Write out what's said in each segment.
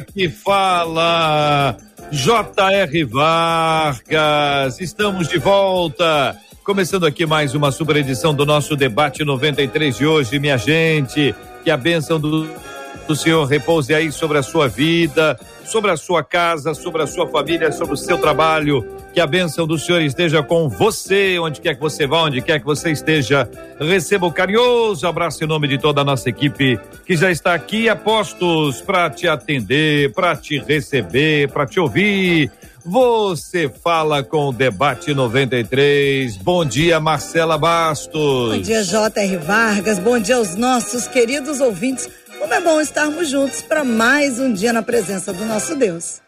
Que fala J.R. Vargas. Estamos de volta. Começando aqui mais uma super edição do nosso debate 93 de hoje, minha gente. Que a bênção do, do Senhor repouse aí sobre a sua vida, sobre a sua casa, sobre a sua família, sobre o seu trabalho. Que a bênção do Senhor esteja com você, onde quer que você vá, onde quer que você esteja. Receba o um carinhoso abraço em nome de toda a nossa equipe que já está aqui a postos para te atender, para te receber, para te ouvir. Você fala com o Debate 93. Bom dia, Marcela Bastos. Bom dia, J.R. Vargas. Bom dia aos nossos queridos ouvintes. Como é bom estarmos juntos para mais um dia na presença do nosso Deus.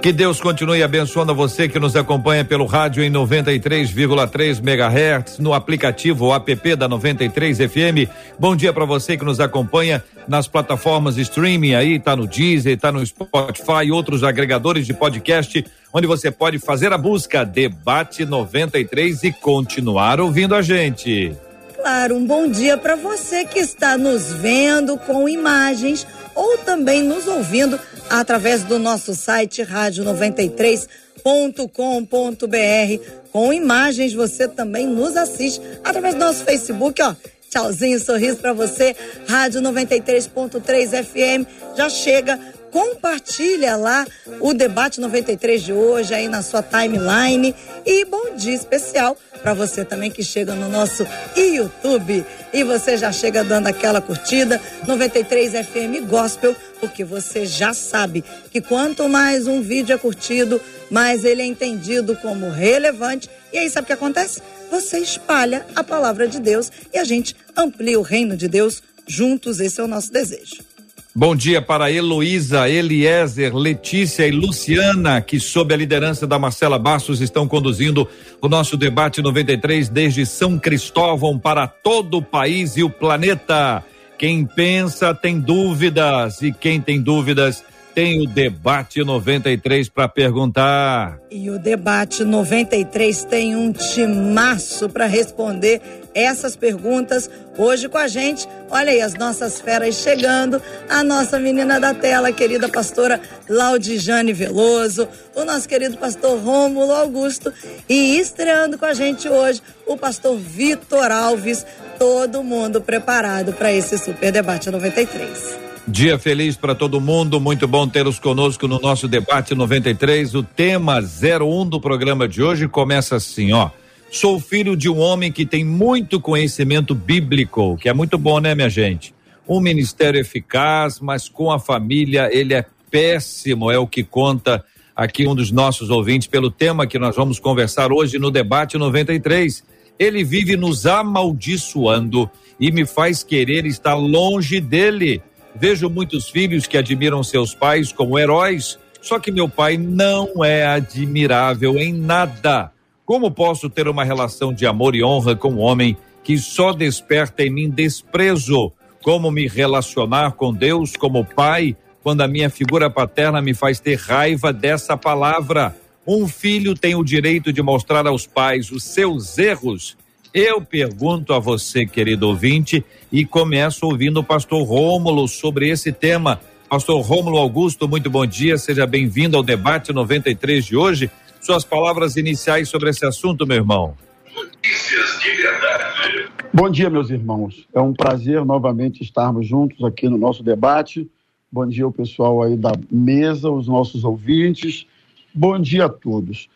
Que Deus continue abençoando você que nos acompanha pelo rádio em 93,3 MHz, no aplicativo app da 93 FM. Bom dia para você que nos acompanha nas plataformas streaming aí, tá no Deezer, tá no Spotify outros agregadores de podcast, onde você pode fazer a busca Debate 93 e continuar ouvindo a gente. Claro, um bom dia para você que está nos vendo com imagens ou também nos ouvindo através do nosso site rádio93.com.br. Com imagens, você também nos assiste através do nosso Facebook, ó. Tchauzinho, sorriso para você. Rádio 93.3 FM já chega compartilha lá o debate 93 de hoje aí na sua timeline e bom dia especial para você também que chega no nosso YouTube e você já chega dando aquela curtida 93 FM Gospel, porque você já sabe que quanto mais um vídeo é curtido, mais ele é entendido como relevante. E aí sabe o que acontece? Você espalha a palavra de Deus e a gente amplia o reino de Deus juntos, esse é o nosso desejo. Bom dia para Heloísa, Eliezer, Letícia e Luciana, que sob a liderança da Marcela Bastos estão conduzindo o nosso debate 93 desde São Cristóvão para todo o país e o planeta. Quem pensa tem dúvidas e quem tem dúvidas tem o debate 93 para perguntar. E o debate 93 tem um timaço para responder essas perguntas hoje com a gente. Olha aí as nossas feras chegando, a nossa menina da tela, querida pastora Laudijane Veloso, o nosso querido pastor Rômulo Augusto e estreando com a gente hoje o pastor Vitor Alves. Todo mundo preparado para esse super debate 93. Dia feliz para todo mundo, muito bom tê-los conosco no nosso debate 93. O tema 01 do programa de hoje começa assim, ó. Sou filho de um homem que tem muito conhecimento bíblico, que é muito bom, né, minha gente? Um ministério eficaz, mas com a família ele é péssimo, é o que conta aqui um dos nossos ouvintes pelo tema que nós vamos conversar hoje no debate 93. Ele vive nos amaldiçoando e me faz querer estar longe dele. Vejo muitos filhos que admiram seus pais como heróis, só que meu pai não é admirável em nada. Como posso ter uma relação de amor e honra com um homem que só desperta em mim desprezo? Como me relacionar com Deus como pai quando a minha figura paterna me faz ter raiva dessa palavra? Um filho tem o direito de mostrar aos pais os seus erros eu pergunto a você, querido ouvinte, e começo ouvindo o pastor Rômulo sobre esse tema. Pastor Rômulo Augusto, muito bom dia, seja bem-vindo ao debate 93 de hoje. Suas palavras iniciais sobre esse assunto, meu irmão. Notícias de verdade. Bom dia, meus irmãos. É um prazer novamente estarmos juntos aqui no nosso debate. Bom dia ao pessoal aí da mesa, os nossos ouvintes. Bom dia a todos.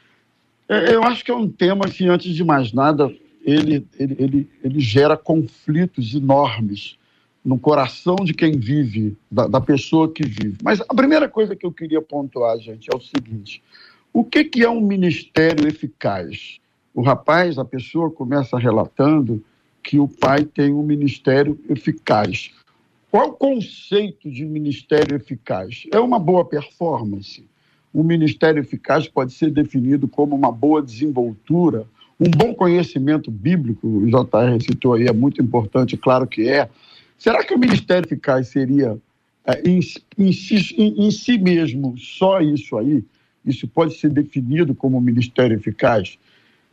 É, eu acho que é um tema que, antes de mais nada, ele, ele, ele, ele gera conflitos enormes no coração de quem vive, da, da, pessoa que vive. Mas a primeira coisa que eu queria pontuar, gente, é o seguinte: o que, que é um ministério eficaz? O rapaz, a pessoa começa relatando que o pai tem um ministério eficaz. Qual o conceito de ministério eficaz? É uma boa performance. O ministério eficaz pode ser definido como uma boa desenvoltura, um bom conhecimento bíblico, o JR citou aí, é muito importante, claro que é. Será que o ministério eficaz seria é, em, em, em, em si mesmo só isso aí? Isso pode ser definido como ministério eficaz?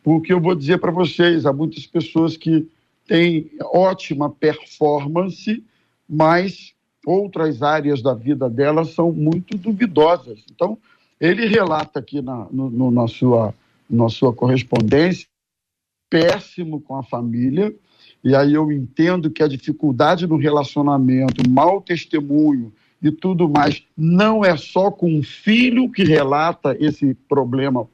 Porque eu vou dizer para vocês, há muitas pessoas que têm ótima performance, mas outras áreas da vida dela são muito duvidosas. Então, ele relata aqui na, no, na, sua, na sua correspondência, péssimo com a família, e aí eu entendo que a dificuldade no relacionamento, mau testemunho e tudo mais, não é só com o filho que relata esse problema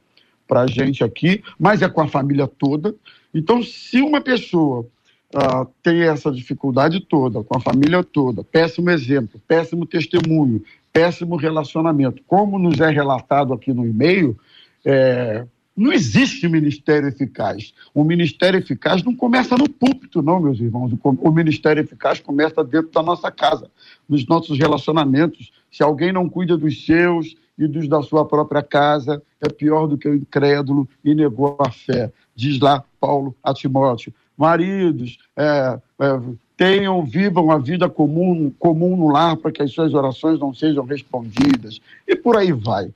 para a gente aqui, mas é com a família toda. Então, se uma pessoa uh, tem essa dificuldade toda, com a família toda, péssimo exemplo, péssimo testemunho, péssimo relacionamento, como nos é relatado aqui no e-mail, é, não existe ministério eficaz. O ministério eficaz não começa no púlpito, não, meus irmãos. O ministério eficaz começa dentro da nossa casa, nos nossos relacionamentos. Se alguém não cuida dos seus e dos da sua própria casa, é pior do que o incrédulo e negou a fé. Diz lá Paulo a Timóteo maridos, é, é, tenham, vivam a vida comum, comum no lar para que as suas orações não sejam respondidas, e por aí vai.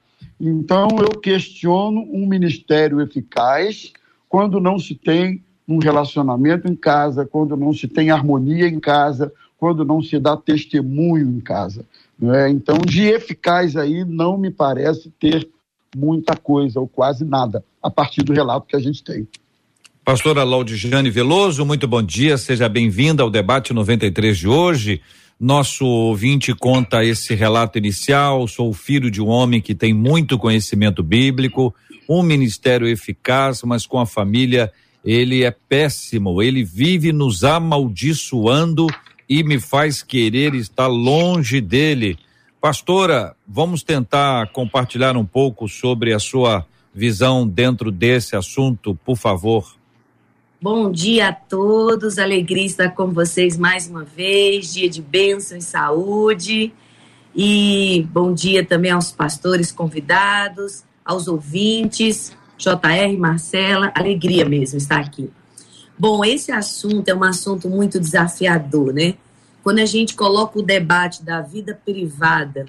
Então, eu questiono um ministério eficaz quando não se tem um relacionamento em casa, quando não se tem harmonia em casa, quando não se dá testemunho em casa. É? Então, de eficaz aí não me parece ter muita coisa, ou quase nada, a partir do relato que a gente tem. Pastora Laudiane Veloso, muito bom dia, seja bem-vinda ao debate 93 de hoje. Nosso ouvinte conta esse relato inicial. Sou filho de um homem que tem muito conhecimento bíblico, um ministério eficaz, mas com a família ele é péssimo. Ele vive nos amaldiçoando e me faz querer estar longe dele. Pastora, vamos tentar compartilhar um pouco sobre a sua visão dentro desse assunto, por favor. Bom dia a todos, alegria estar com vocês mais uma vez, dia de bênção e saúde. E bom dia também aos pastores convidados, aos ouvintes, JR, Marcela, alegria mesmo estar aqui. Bom, esse assunto é um assunto muito desafiador, né? Quando a gente coloca o debate da vida privada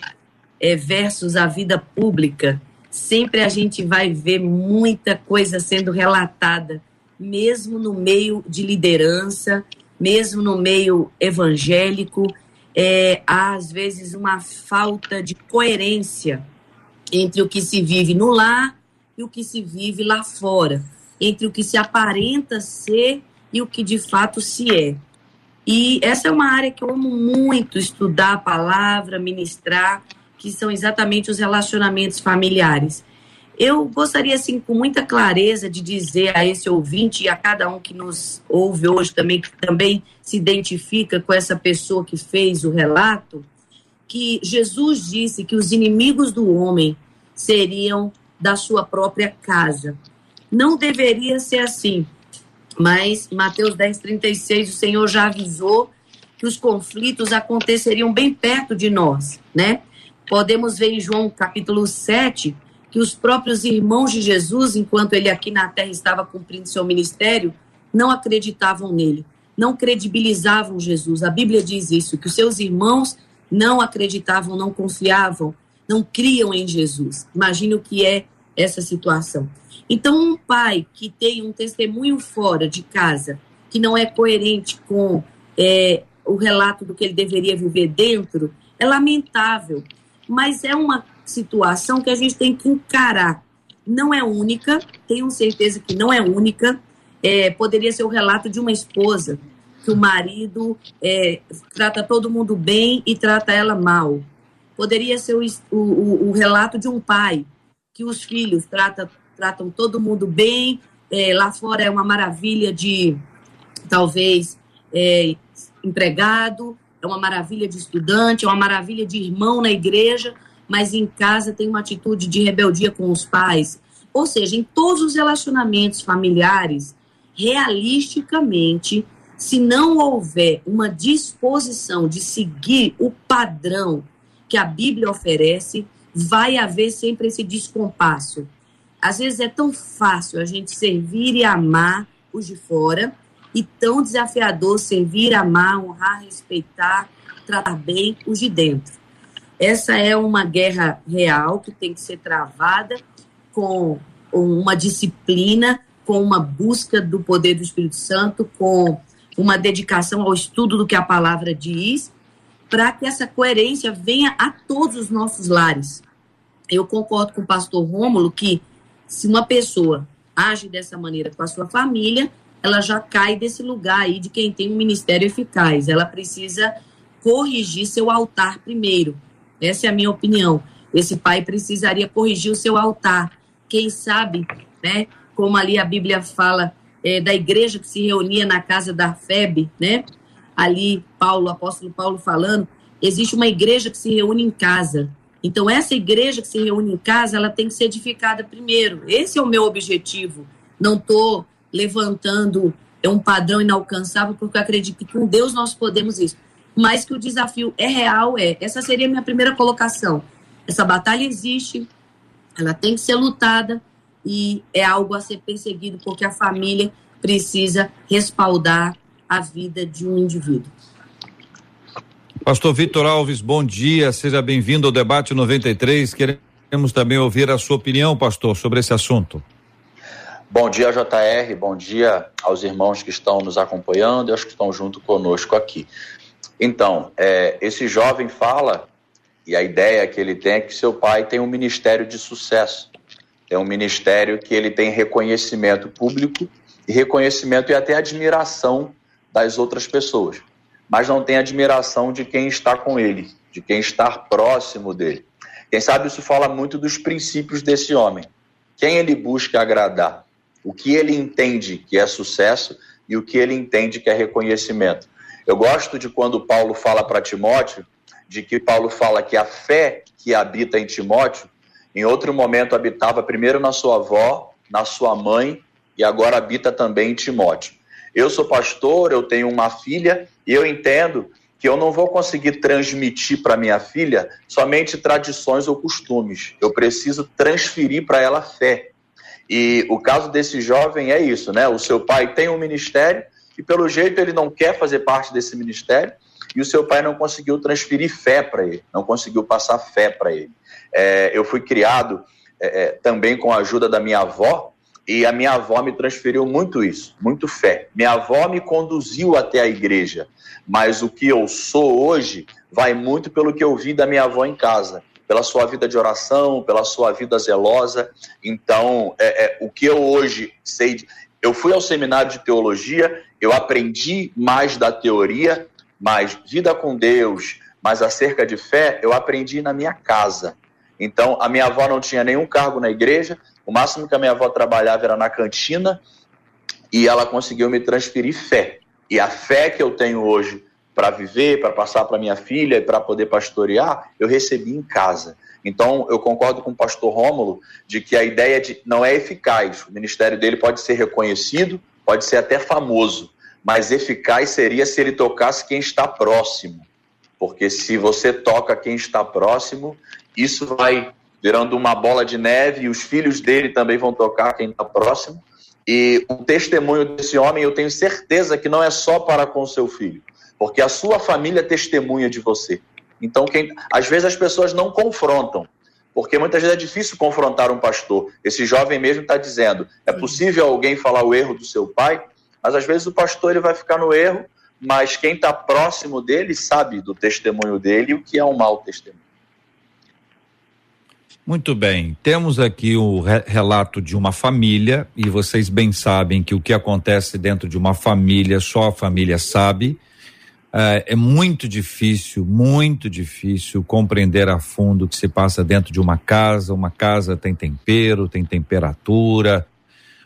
é, versus a vida pública, sempre a gente vai ver muita coisa sendo relatada mesmo no meio de liderança, mesmo no meio evangélico, é, há às vezes uma falta de coerência entre o que se vive no lar e o que se vive lá fora, entre o que se aparenta ser e o que de fato se é. E essa é uma área que eu amo muito estudar a palavra, ministrar, que são exatamente os relacionamentos familiares. Eu gostaria, assim, com muita clareza de dizer a esse ouvinte e a cada um que nos ouve hoje também, que também se identifica com essa pessoa que fez o relato, que Jesus disse que os inimigos do homem seriam da sua própria casa. Não deveria ser assim, mas Mateus 10, 36, o Senhor já avisou que os conflitos aconteceriam bem perto de nós, né? Podemos ver em João capítulo 7 que os próprios irmãos de Jesus, enquanto ele aqui na terra estava cumprindo seu ministério, não acreditavam nele, não credibilizavam Jesus. A Bíblia diz isso, que os seus irmãos não acreditavam, não confiavam, não criam em Jesus. Imagine o que é essa situação. Então, um pai que tem um testemunho fora de casa, que não é coerente com é, o relato do que ele deveria viver dentro, é lamentável. Mas é uma situação que a gente tem que encarar. Não é única, tenho certeza que não é única. É, poderia ser o relato de uma esposa, que o marido é, trata todo mundo bem e trata ela mal. Poderia ser o, o, o relato de um pai, que os filhos trata, tratam todo mundo bem, é, lá fora é uma maravilha de, talvez, é, empregado, é uma maravilha de estudante, é uma maravilha de irmão na igreja, mas em casa tem uma atitude de rebeldia com os pais. Ou seja, em todos os relacionamentos familiares, realisticamente, se não houver uma disposição de seguir o padrão que a Bíblia oferece, vai haver sempre esse descompasso. Às vezes é tão fácil a gente servir e amar os de fora, e tão desafiador servir, amar, honrar, respeitar, tratar bem os de dentro. Essa é uma guerra real que tem que ser travada com uma disciplina, com uma busca do poder do Espírito Santo, com uma dedicação ao estudo do que a palavra diz, para que essa coerência venha a todos os nossos lares. Eu concordo com o pastor Rômulo que se uma pessoa age dessa maneira com a sua família, ela já cai desse lugar aí de quem tem um ministério eficaz. Ela precisa corrigir seu altar primeiro. Essa é a minha opinião. Esse pai precisaria corrigir o seu altar. Quem sabe, né? Como ali a Bíblia fala é, da igreja que se reunia na casa da Febe, né? Ali, Paulo, apóstolo Paulo falando, existe uma igreja que se reúne em casa. Então, essa igreja que se reúne em casa, ela tem que ser edificada primeiro. Esse é o meu objetivo. Não estou levantando é um padrão inalcançável, porque eu acredito que com Deus nós podemos isso. Mas que o desafio é real, é. Essa seria a minha primeira colocação. Essa batalha existe, ela tem que ser lutada, e é algo a ser perseguido, porque a família precisa respaldar a vida de um indivíduo. Pastor Vitor Alves, bom dia, seja bem-vindo ao debate 93. Queremos também ouvir a sua opinião, pastor, sobre esse assunto. Bom dia, JR, bom dia aos irmãos que estão nos acompanhando e aos que estão junto conosco aqui. Então, é, esse jovem fala, e a ideia que ele tem é que seu pai tem um ministério de sucesso. É um ministério que ele tem reconhecimento público e reconhecimento e até admiração das outras pessoas, mas não tem admiração de quem está com ele, de quem está próximo dele. Quem sabe isso fala muito dos princípios desse homem. Quem ele busca agradar, o que ele entende que é sucesso e o que ele entende que é reconhecimento. Eu gosto de quando Paulo fala para Timóteo, de que Paulo fala que a fé que habita em Timóteo em outro momento habitava primeiro na sua avó, na sua mãe e agora habita também em Timóteo. Eu sou pastor, eu tenho uma filha e eu entendo que eu não vou conseguir transmitir para minha filha somente tradições ou costumes. Eu preciso transferir para ela fé. E o caso desse jovem é isso, né? O seu pai tem um ministério e pelo jeito ele não quer fazer parte desse ministério e o seu pai não conseguiu transferir fé para ele, não conseguiu passar fé para ele. É, eu fui criado é, é, também com a ajuda da minha avó, e a minha avó me transferiu muito isso, muito fé. Minha avó me conduziu até a igreja, mas o que eu sou hoje vai muito pelo que eu vi da minha avó em casa, pela sua vida de oração, pela sua vida zelosa. Então, é, é, o que eu hoje sei, eu fui ao seminário de teologia, eu aprendi mais da teoria, mas vida com Deus, mas acerca de fé, eu aprendi na minha casa. Então, a minha avó não tinha nenhum cargo na igreja, o máximo que a minha avó trabalhava era na cantina, e ela conseguiu me transferir fé. E a fé que eu tenho hoje para viver, para passar para minha filha e para poder pastorear, eu recebi em casa. Então, eu concordo com o pastor Rômulo de que a ideia de não é eficaz. O ministério dele pode ser reconhecido, pode ser até famoso, mas eficaz seria se ele tocasse quem está próximo. Porque se você toca quem está próximo, isso vai virando uma bola de neve e os filhos dele também vão tocar quem está próximo. E o testemunho desse homem, eu tenho certeza que não é só para com seu filho, porque a sua família testemunha de você. Então, quem, às vezes as pessoas não confrontam, porque muitas vezes é difícil confrontar um pastor. Esse jovem mesmo está dizendo: é possível alguém falar o erro do seu pai, mas às vezes o pastor ele vai ficar no erro, mas quem está próximo dele sabe do testemunho dele o que é um mau testemunho. Muito bem, temos aqui o re relato de uma família e vocês bem sabem que o que acontece dentro de uma família só a família sabe. Uh, é muito difícil, muito difícil compreender a fundo o que se passa dentro de uma casa. Uma casa tem tempero, tem temperatura,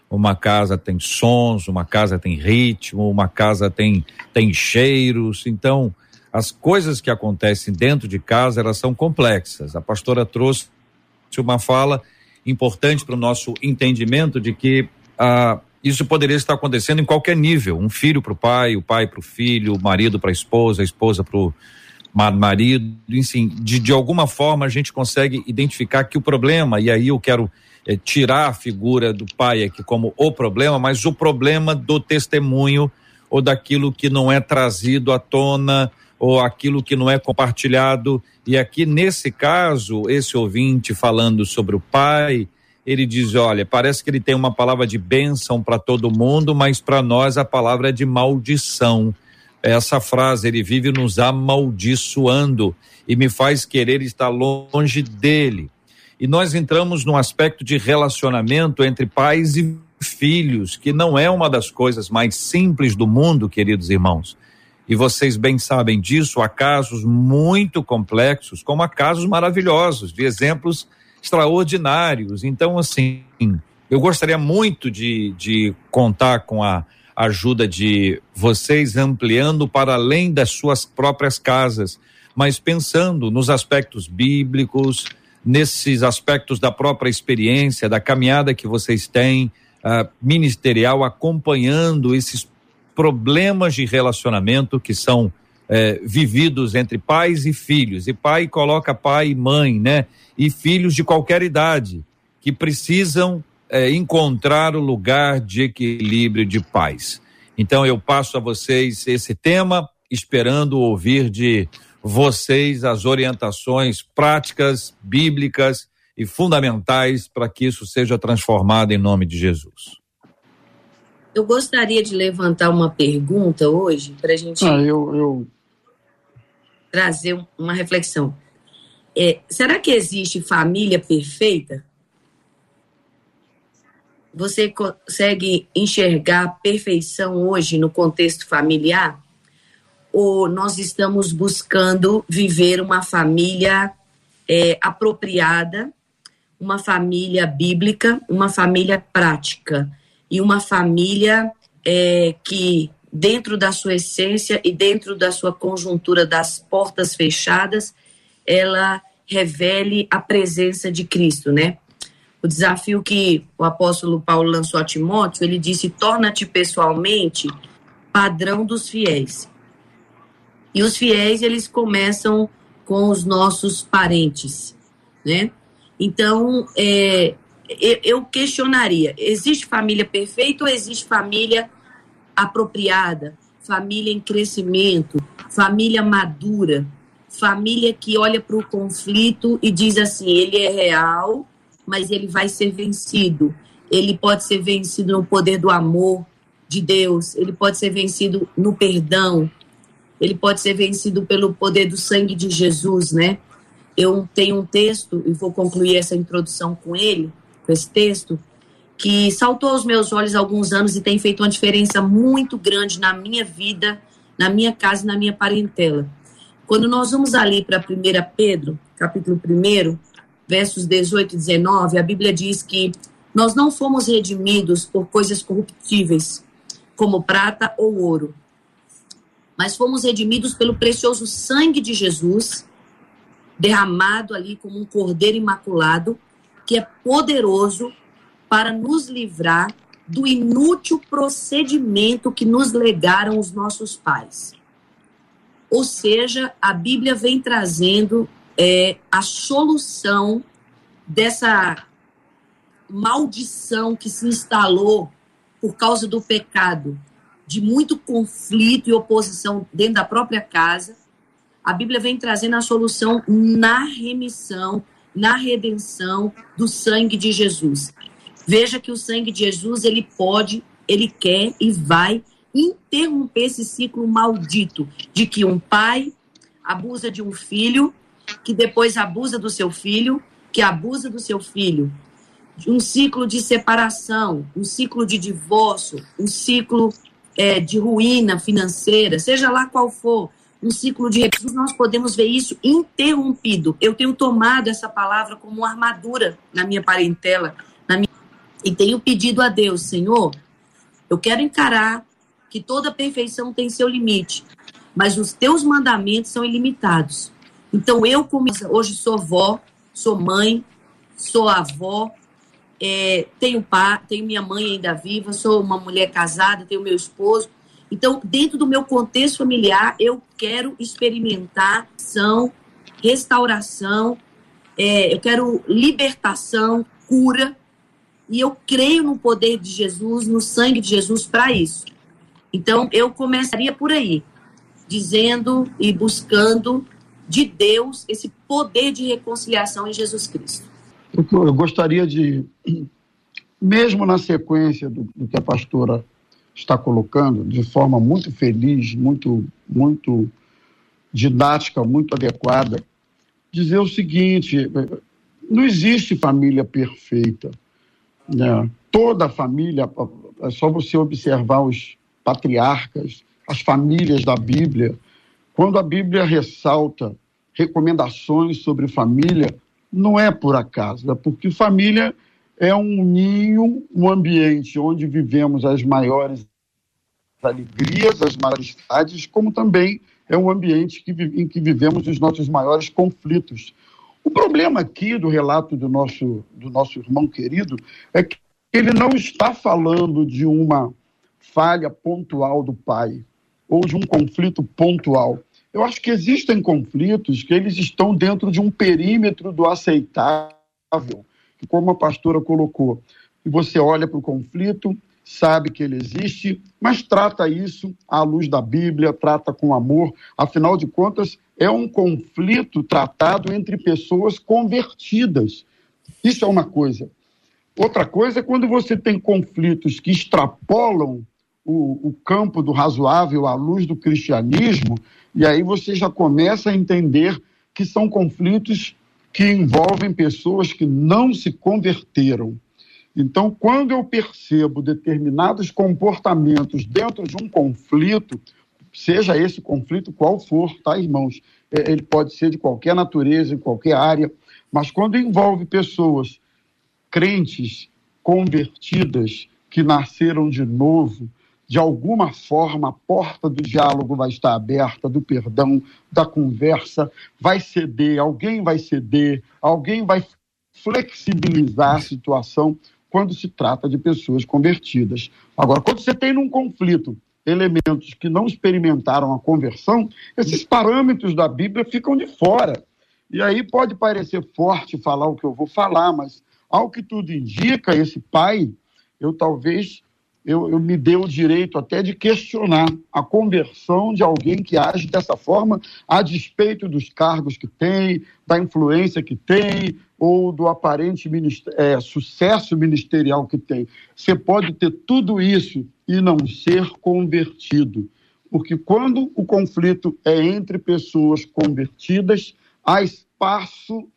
uma casa tem sons, uma casa tem ritmo, uma casa tem, tem cheiros. Então, as coisas que acontecem dentro de casa, elas são complexas. A pastora trouxe uma fala importante para o nosso entendimento de que a, Isso poderia estar acontecendo em qualquer nível, um filho para o pai, o pai para o filho, o marido para a esposa, a esposa para o marido, enfim, de, de alguma forma a gente consegue identificar que o problema, e aí eu quero é, tirar a figura do pai aqui como o problema, mas o problema do testemunho ou daquilo que não é trazido à tona ou aquilo que não é compartilhado. E aqui, nesse caso, esse ouvinte falando sobre o pai, ele diz: olha, parece que ele tem uma palavra de bênção para todo mundo, mas para nós a palavra é de maldição. Essa frase, ele vive nos amaldiçoando e me faz querer estar longe dele. E nós entramos num aspecto de relacionamento entre pais e filhos, que não é uma das coisas mais simples do mundo, queridos irmãos. E vocês bem sabem disso, há casos muito complexos, como há casos maravilhosos, de exemplos extraordinários. Então, assim, eu gostaria muito de, de contar com a ajuda de vocês ampliando para além das suas próprias casas, mas pensando nos aspectos bíblicos, nesses aspectos da própria experiência, da caminhada que vocês têm uh, ministerial, acompanhando esses problemas de relacionamento que são eh, vividos entre pais e filhos. E pai coloca pai e mãe, né? E filhos de qualquer idade que precisam eh, encontrar o lugar de equilíbrio de paz. Então eu passo a vocês esse tema, esperando ouvir de vocês as orientações práticas, bíblicas e fundamentais para que isso seja transformado em nome de Jesus. Eu gostaria de levantar uma pergunta hoje para a gente ah, eu, eu... trazer uma reflexão. É, será que existe família perfeita? Você consegue enxergar perfeição hoje no contexto familiar? Ou nós estamos buscando viver uma família é, apropriada, uma família bíblica, uma família prática? e uma família é, que, dentro da sua essência e dentro da sua conjuntura das portas fechadas, ela revele a presença de Cristo, né? O desafio que o apóstolo Paulo lançou a Timóteo, ele disse: torna-te pessoalmente padrão dos fiéis. E os fiéis, eles começam com os nossos parentes, né? Então, é, eu questionaria: existe família perfeita ou existe família apropriada? Família em crescimento, família madura, família que olha para o conflito e diz assim: ele é real, mas ele vai ser vencido. Ele pode ser vencido no poder do amor de Deus, ele pode ser vencido no perdão, ele pode ser vencido pelo poder do sangue de Jesus, né? Eu tenho um texto, e vou concluir essa introdução com ele, com esse texto, que saltou aos meus olhos há alguns anos e tem feito uma diferença muito grande na minha vida, na minha casa e na minha parentela. Quando nós vamos ali para 1 Pedro, capítulo 1, versos 18 e 19, a Bíblia diz que nós não fomos redimidos por coisas corruptíveis, como prata ou ouro, mas fomos redimidos pelo precioso sangue de Jesus, derramado ali como um cordeiro imaculado, que é poderoso para nos livrar do inútil procedimento que nos legaram os nossos pais. Ou seja, a Bíblia vem trazendo é, a solução dessa maldição que se instalou por causa do pecado, de muito conflito e oposição dentro da própria casa. A Bíblia vem trazendo a solução na remissão na redenção do sangue de Jesus. Veja que o sangue de Jesus, ele pode, ele quer e vai interromper esse ciclo maldito de que um pai abusa de um filho, que depois abusa do seu filho, que abusa do seu filho. Um ciclo de separação, um ciclo de divórcio, um ciclo é, de ruína financeira, seja lá qual for, um ciclo de recursos, nós podemos ver isso interrompido. Eu tenho tomado essa palavra como uma armadura na minha parentela na minha... e tenho pedido a Deus, Senhor, eu quero encarar que toda perfeição tem seu limite, mas os teus mandamentos são ilimitados. Então eu, como hoje sou vó, sou mãe, sou avó, é, tenho pai, tenho minha mãe ainda viva, sou uma mulher casada, tenho meu esposo. Então, dentro do meu contexto familiar, eu quero experimentar são restauração, é, eu quero libertação, cura, e eu creio no poder de Jesus, no sangue de Jesus para isso. Então, eu começaria por aí, dizendo e buscando de Deus esse poder de reconciliação em Jesus Cristo. Eu gostaria de, mesmo na sequência do, do que a pastora está colocando, de forma muito feliz, muito, muito didática, muito adequada, dizer o seguinte: não existe família perfeita. Né? Toda família, é só você observar os patriarcas, as famílias da Bíblia. Quando a Bíblia ressalta recomendações sobre família, não é por acaso, é porque família é um ninho, um ambiente onde vivemos as maiores alegrias, as maiores como também é um ambiente que, em que vivemos os nossos maiores conflitos. O problema aqui do relato do nosso, do nosso irmão querido é que ele não está falando de uma falha pontual do pai ou de um conflito pontual. Eu acho que existem conflitos que eles estão dentro de um perímetro do aceitável, que como a pastora colocou, e você olha para o conflito, sabe que ele existe, mas trata isso à luz da Bíblia, trata com amor. Afinal de contas, é um conflito tratado entre pessoas convertidas. Isso é uma coisa. Outra coisa é quando você tem conflitos que extrapolam o, o campo do razoável à luz do cristianismo, e aí você já começa a entender que são conflitos que envolvem pessoas que não se converteram. Então, quando eu percebo determinados comportamentos dentro de um conflito, seja esse conflito qual for, tá, irmãos? É, ele pode ser de qualquer natureza, em qualquer área, mas quando envolve pessoas crentes, convertidas, que nasceram de novo, de alguma forma a porta do diálogo vai estar aberta, do perdão, da conversa, vai ceder, alguém vai ceder, alguém vai flexibilizar a situação quando se trata de pessoas convertidas. Agora, quando você tem num conflito elementos que não experimentaram a conversão, esses parâmetros da Bíblia ficam de fora. E aí pode parecer forte falar o que eu vou falar, mas ao que tudo indica, esse pai, eu talvez eu, eu, me dei o direito até de questionar a conversão de alguém que age dessa forma, a despeito dos cargos que tem, da influência que tem, ou do aparente é, sucesso ministerial que tem. Você pode ter tudo isso e não ser convertido. Porque quando o conflito é entre pessoas convertidas, há espaço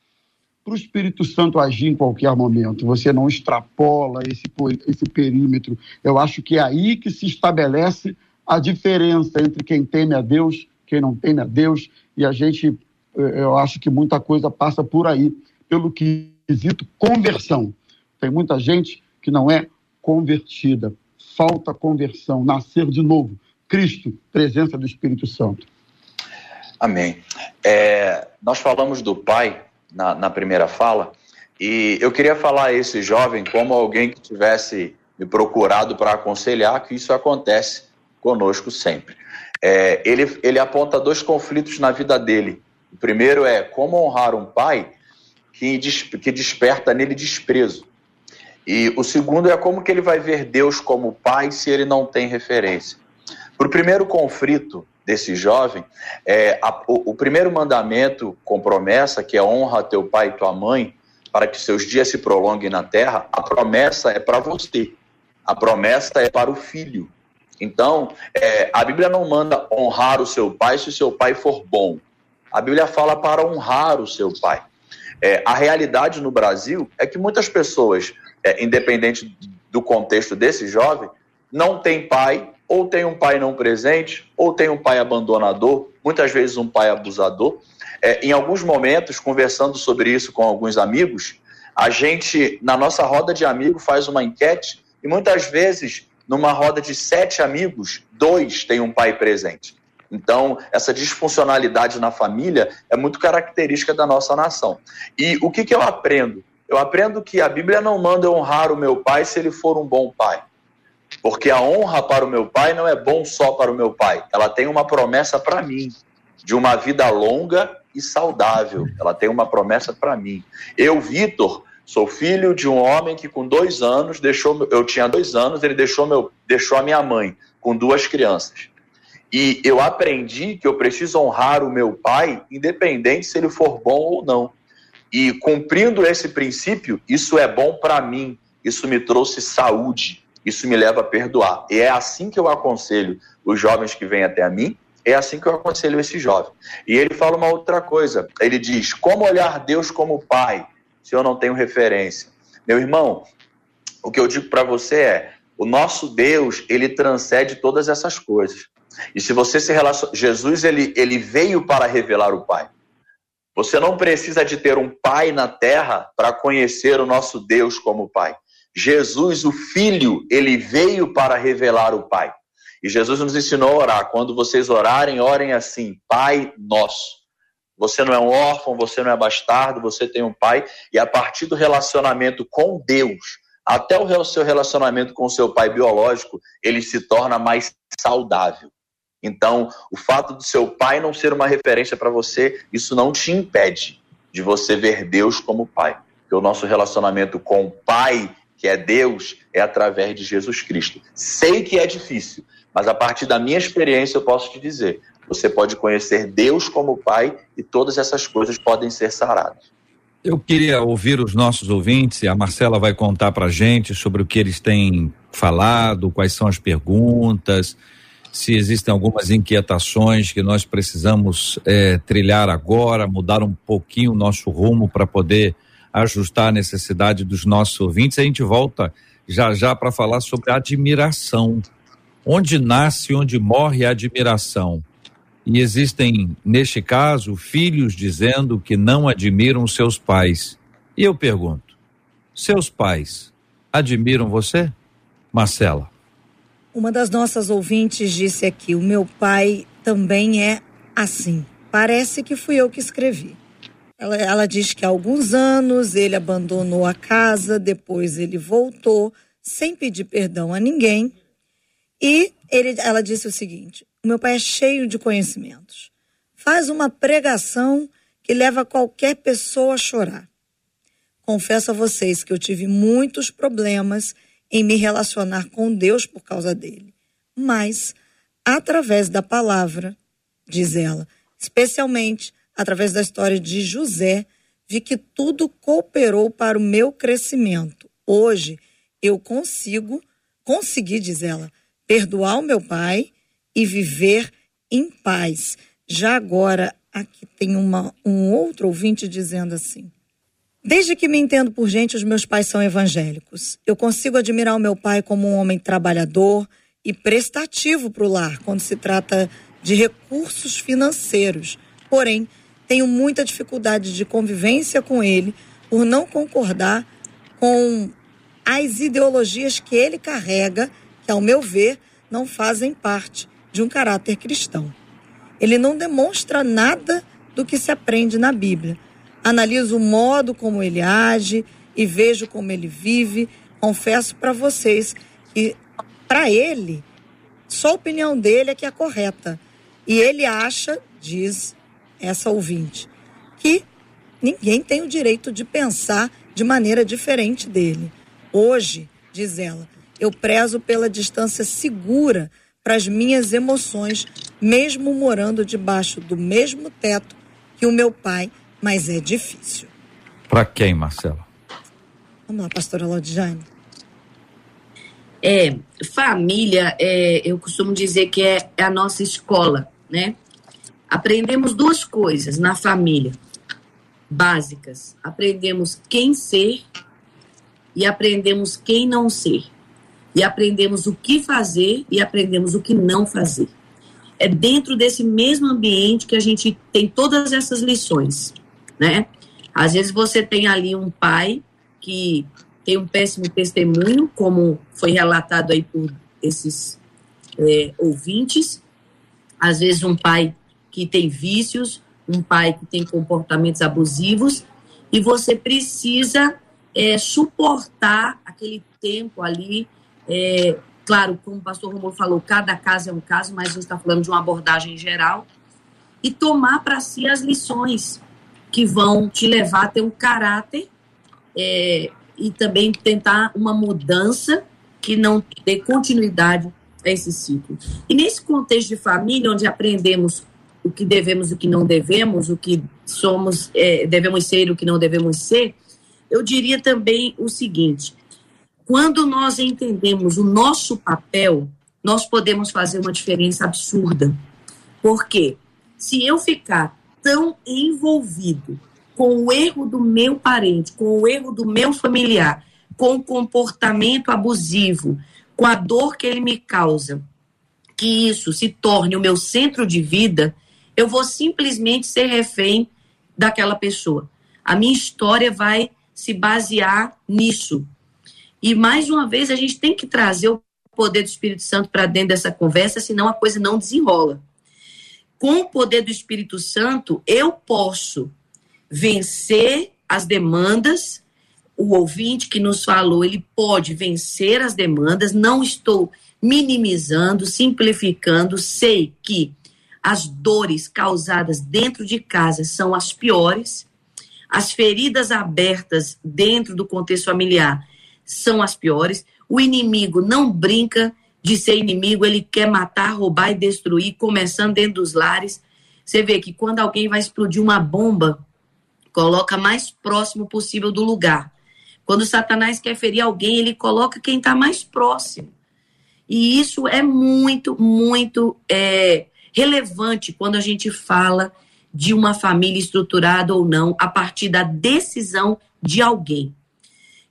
para o Espírito Santo agir em qualquer momento. Você não extrapola esse, esse perímetro. Eu acho que é aí que se estabelece a diferença entre quem teme a Deus, quem não teme a Deus, e a gente, eu acho que muita coisa passa por aí, pelo quesito conversão. Tem muita gente que não é convertida. Falta conversão, nascer de novo. Cristo, presença do Espírito Santo. Amém. É, nós falamos do Pai na, na primeira fala, e eu queria falar a esse jovem como alguém que tivesse me procurado para aconselhar que isso acontece conosco sempre. É, ele, ele aponta dois conflitos na vida dele. O primeiro é como honrar um pai que, que desperta nele desprezo. E o segundo é como que ele vai ver Deus como pai se ele não tem referência. Para o primeiro conflito, desse jovem, é, a, o, o, primeiro mandamento com promessa, que é honra teu pai e tua mãe, para que seus dias se prolonguem na terra, a promessa é para você, a promessa é para o filho. Então, é, a Bíblia não manda honrar o seu pai se o seu pai for bom. A Bíblia fala para honrar o seu pai. É, a realidade no Brasil é que muitas pessoas, é, independente do contexto desse jovem, não têm pai ou tem um pai não presente, ou tem um pai abandonador, muitas vezes um pai abusador. É, em alguns momentos, conversando sobre isso com alguns amigos, a gente, na nossa roda de amigos, faz uma enquete e muitas vezes, numa roda de sete amigos, dois têm um pai presente. Então, essa disfuncionalidade na família é muito característica da nossa nação. E o que, que eu aprendo? Eu aprendo que a Bíblia não manda honrar o meu pai se ele for um bom pai. Porque a honra para o meu pai não é bom só para o meu pai. Ela tem uma promessa para mim de uma vida longa e saudável. Ela tem uma promessa para mim. Eu, Vitor, sou filho de um homem que com dois anos deixou. Eu tinha dois anos, ele deixou, meu, deixou a minha mãe com duas crianças. E eu aprendi que eu preciso honrar o meu pai, independente se ele for bom ou não. E cumprindo esse princípio, isso é bom para mim. Isso me trouxe saúde. Isso me leva a perdoar. E é assim que eu aconselho os jovens que vêm até a mim é assim que eu aconselho esse jovem. E ele fala uma outra coisa. Ele diz: Como olhar Deus como pai, se eu não tenho referência? Meu irmão, o que eu digo para você é: o nosso Deus, ele transcende todas essas coisas. E se você se relaciona. Jesus, ele, ele veio para revelar o Pai. Você não precisa de ter um pai na terra para conhecer o nosso Deus como Pai. Jesus, o Filho, ele veio para revelar o Pai. E Jesus nos ensinou a orar. Quando vocês orarem, orem assim: Pai nosso. Você não é um órfão, você não é bastardo, você tem um pai. E a partir do relacionamento com Deus, até o seu relacionamento com o seu pai biológico, ele se torna mais saudável. Então, o fato do seu pai não ser uma referência para você, isso não te impede de você ver Deus como pai. Porque o nosso relacionamento com o pai, que é Deus, é através de Jesus Cristo. Sei que é difícil, mas a partir da minha experiência, eu posso te dizer: você pode conhecer Deus como Pai e todas essas coisas podem ser saradas. Eu queria ouvir os nossos ouvintes, e a Marcela vai contar para gente sobre o que eles têm falado, quais são as perguntas, se existem algumas inquietações que nós precisamos é, trilhar agora, mudar um pouquinho o nosso rumo para poder ajustar a necessidade dos nossos ouvintes. A gente volta já já para falar sobre admiração onde nasce, onde morre a admiração. E existem, neste caso, filhos dizendo que não admiram seus pais. E eu pergunto: seus pais admiram você? Marcela. Uma das nossas ouvintes disse aqui: o meu pai também é assim. Parece que fui eu que escrevi. Ela, ela diz que há alguns anos ele abandonou a casa, depois ele voltou, sem pedir perdão a ninguém, e ele, ela disse o seguinte: o meu pai é cheio de conhecimentos. Faz uma pregação que leva qualquer pessoa a chorar. Confesso a vocês que eu tive muitos problemas em me relacionar com Deus por causa dele. Mas, através da palavra, diz ela, especialmente através da história de José, vi que tudo cooperou para o meu crescimento. Hoje eu consigo, consegui, diz ela, perdoar o meu pai e viver em paz. Já agora, aqui tem uma, um outro ouvinte dizendo assim. Desde que me entendo por gente, os meus pais são evangélicos. Eu consigo admirar o meu pai como um homem trabalhador e prestativo para o lar quando se trata de recursos financeiros. Porém, tenho muita dificuldade de convivência com ele por não concordar com as ideologias que ele carrega que, ao meu ver, não fazem parte de um caráter cristão. Ele não demonstra nada do que se aprende na Bíblia. Analiso o modo como ele age e vejo como ele vive. Confesso para vocês que, para ele, só a opinião dele é que é correta. E ele acha, diz essa ouvinte, que ninguém tem o direito de pensar de maneira diferente dele. Hoje, diz ela, eu prezo pela distância segura para as minhas emoções, mesmo morando debaixo do mesmo teto que o meu pai, mas é difícil. Para quem, Marcela? Vamos lá, pastora Lodjane. É, família, é, eu costumo dizer que é, é a nossa escola, né? Aprendemos duas coisas na família básicas. Aprendemos quem ser e aprendemos quem não ser e aprendemos o que fazer e aprendemos o que não fazer. É dentro desse mesmo ambiente que a gente tem todas essas lições, né? Às vezes você tem ali um pai que tem um péssimo testemunho, como foi relatado aí por esses é, ouvintes. Às vezes um pai que tem vícios, um pai que tem comportamentos abusivos, e você precisa é, suportar aquele tempo ali. É, claro, como o pastor Romulo falou, cada caso é um caso, mas a gente está falando de uma abordagem geral. E tomar para si as lições que vão te levar a ter um caráter é, e também tentar uma mudança que não dê continuidade a esse ciclo. E nesse contexto de família, onde aprendemos o que devemos e o que não devemos, o que somos, é, devemos ser e o que não devemos ser, eu diria também o seguinte: quando nós entendemos o nosso papel, nós podemos fazer uma diferença absurda. Porque se eu ficar tão envolvido com o erro do meu parente, com o erro do meu familiar, com o comportamento abusivo, com a dor que ele me causa, que isso se torne o meu centro de vida, eu vou simplesmente ser refém daquela pessoa. A minha história vai se basear nisso. E mais uma vez a gente tem que trazer o poder do Espírito Santo para dentro dessa conversa, senão a coisa não desenrola. Com o poder do Espírito Santo, eu posso vencer as demandas. O ouvinte que nos falou, ele pode vencer as demandas. Não estou minimizando, simplificando. Sei que as dores causadas dentro de casa são as piores, as feridas abertas dentro do contexto familiar são as piores. O inimigo não brinca de ser inimigo, ele quer matar, roubar e destruir, começando dentro dos lares. Você vê que quando alguém vai explodir uma bomba, coloca mais próximo possível do lugar. Quando Satanás quer ferir alguém, ele coloca quem está mais próximo. E isso é muito, muito é, relevante quando a gente fala de uma família estruturada ou não, a partir da decisão de alguém.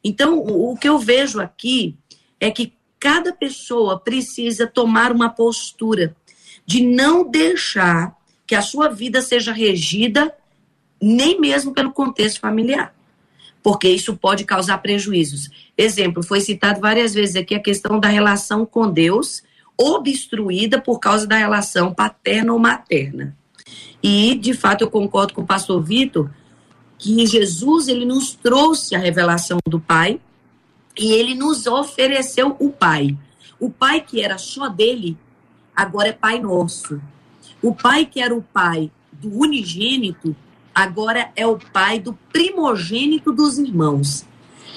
Então, o que eu vejo aqui é que cada pessoa precisa tomar uma postura de não deixar que a sua vida seja regida nem mesmo pelo contexto familiar, porque isso pode causar prejuízos. Exemplo, foi citado várias vezes aqui a questão da relação com Deus obstruída por causa da relação paterna ou materna. E, de fato, eu concordo com o pastor Vitor que Jesus ele nos trouxe a revelação do Pai e ele nos ofereceu o Pai. O Pai que era só dele, agora é Pai nosso. O Pai que era o Pai do unigênito, agora é o Pai do primogênito dos irmãos.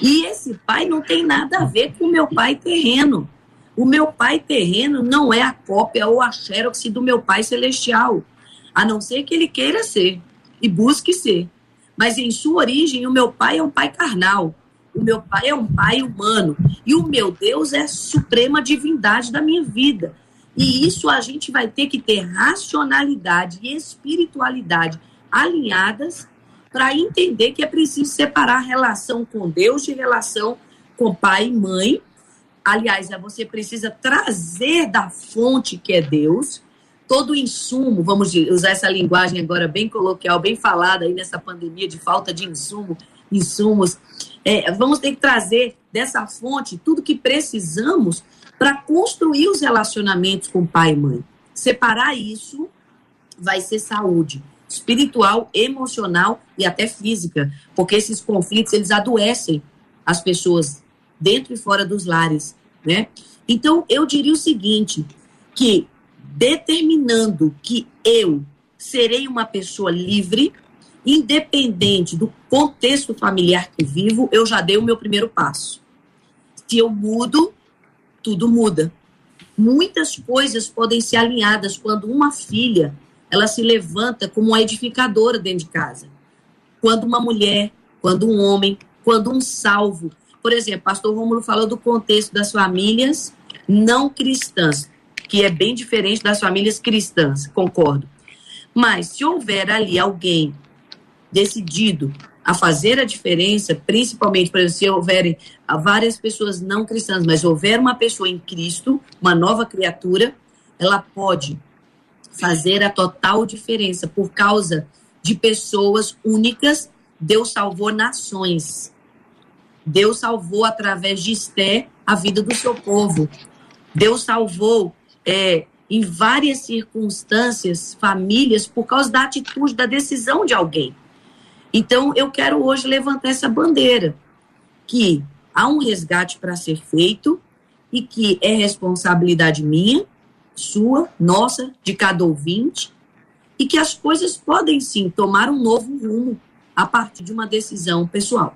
E esse Pai não tem nada a ver com o meu Pai terreno. O meu pai terreno não é a cópia ou a xerox do meu pai celestial, a não ser que ele queira ser e busque ser. Mas em sua origem, o meu pai é um pai carnal, o meu pai é um pai humano e o meu Deus é a suprema divindade da minha vida. E isso a gente vai ter que ter racionalidade e espiritualidade alinhadas para entender que é preciso separar relação com Deus de relação com pai e mãe Aliás, é você precisa trazer da fonte que é Deus todo o insumo, vamos usar essa linguagem agora bem coloquial, bem falada aí nessa pandemia de falta de insumo, insumos. É, vamos ter que trazer dessa fonte tudo que precisamos para construir os relacionamentos com pai e mãe. Separar isso vai ser saúde espiritual, emocional e até física, porque esses conflitos eles adoecem as pessoas dentro e fora dos lares, né? Então, eu diria o seguinte, que determinando que eu serei uma pessoa livre, independente do contexto familiar que vivo, eu já dei o meu primeiro passo. Se eu mudo, tudo muda. Muitas coisas podem ser alinhadas quando uma filha ela se levanta como uma edificadora dentro de casa. Quando uma mulher, quando um homem, quando um salvo por exemplo, pastor Rômulo falou do contexto das famílias não cristãs, que é bem diferente das famílias cristãs, concordo. Mas se houver ali alguém decidido a fazer a diferença, principalmente, por exemplo, se houver várias pessoas não cristãs, mas houver uma pessoa em Cristo, uma nova criatura, ela pode fazer a total diferença por causa de pessoas únicas. Deus salvou nações. Deus salvou através de Esté a vida do seu povo. Deus salvou é, em várias circunstâncias famílias por causa da atitude, da decisão de alguém. Então, eu quero hoje levantar essa bandeira que há um resgate para ser feito e que é responsabilidade minha, sua, nossa, de cada ouvinte, e que as coisas podem sim tomar um novo rumo a partir de uma decisão pessoal.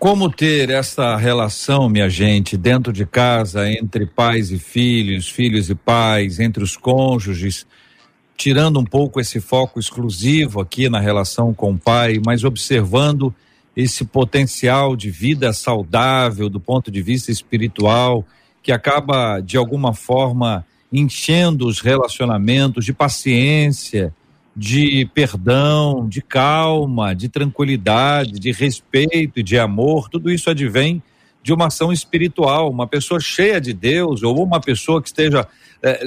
Como ter essa relação, minha gente, dentro de casa, entre pais e filhos, filhos e pais, entre os cônjuges, tirando um pouco esse foco exclusivo aqui na relação com o pai, mas observando esse potencial de vida saudável do ponto de vista espiritual, que acaba, de alguma forma, enchendo os relacionamentos de paciência, de perdão, de calma, de tranquilidade, de respeito e de amor, tudo isso advém de uma ação espiritual. Uma pessoa cheia de Deus, ou uma pessoa que esteja é,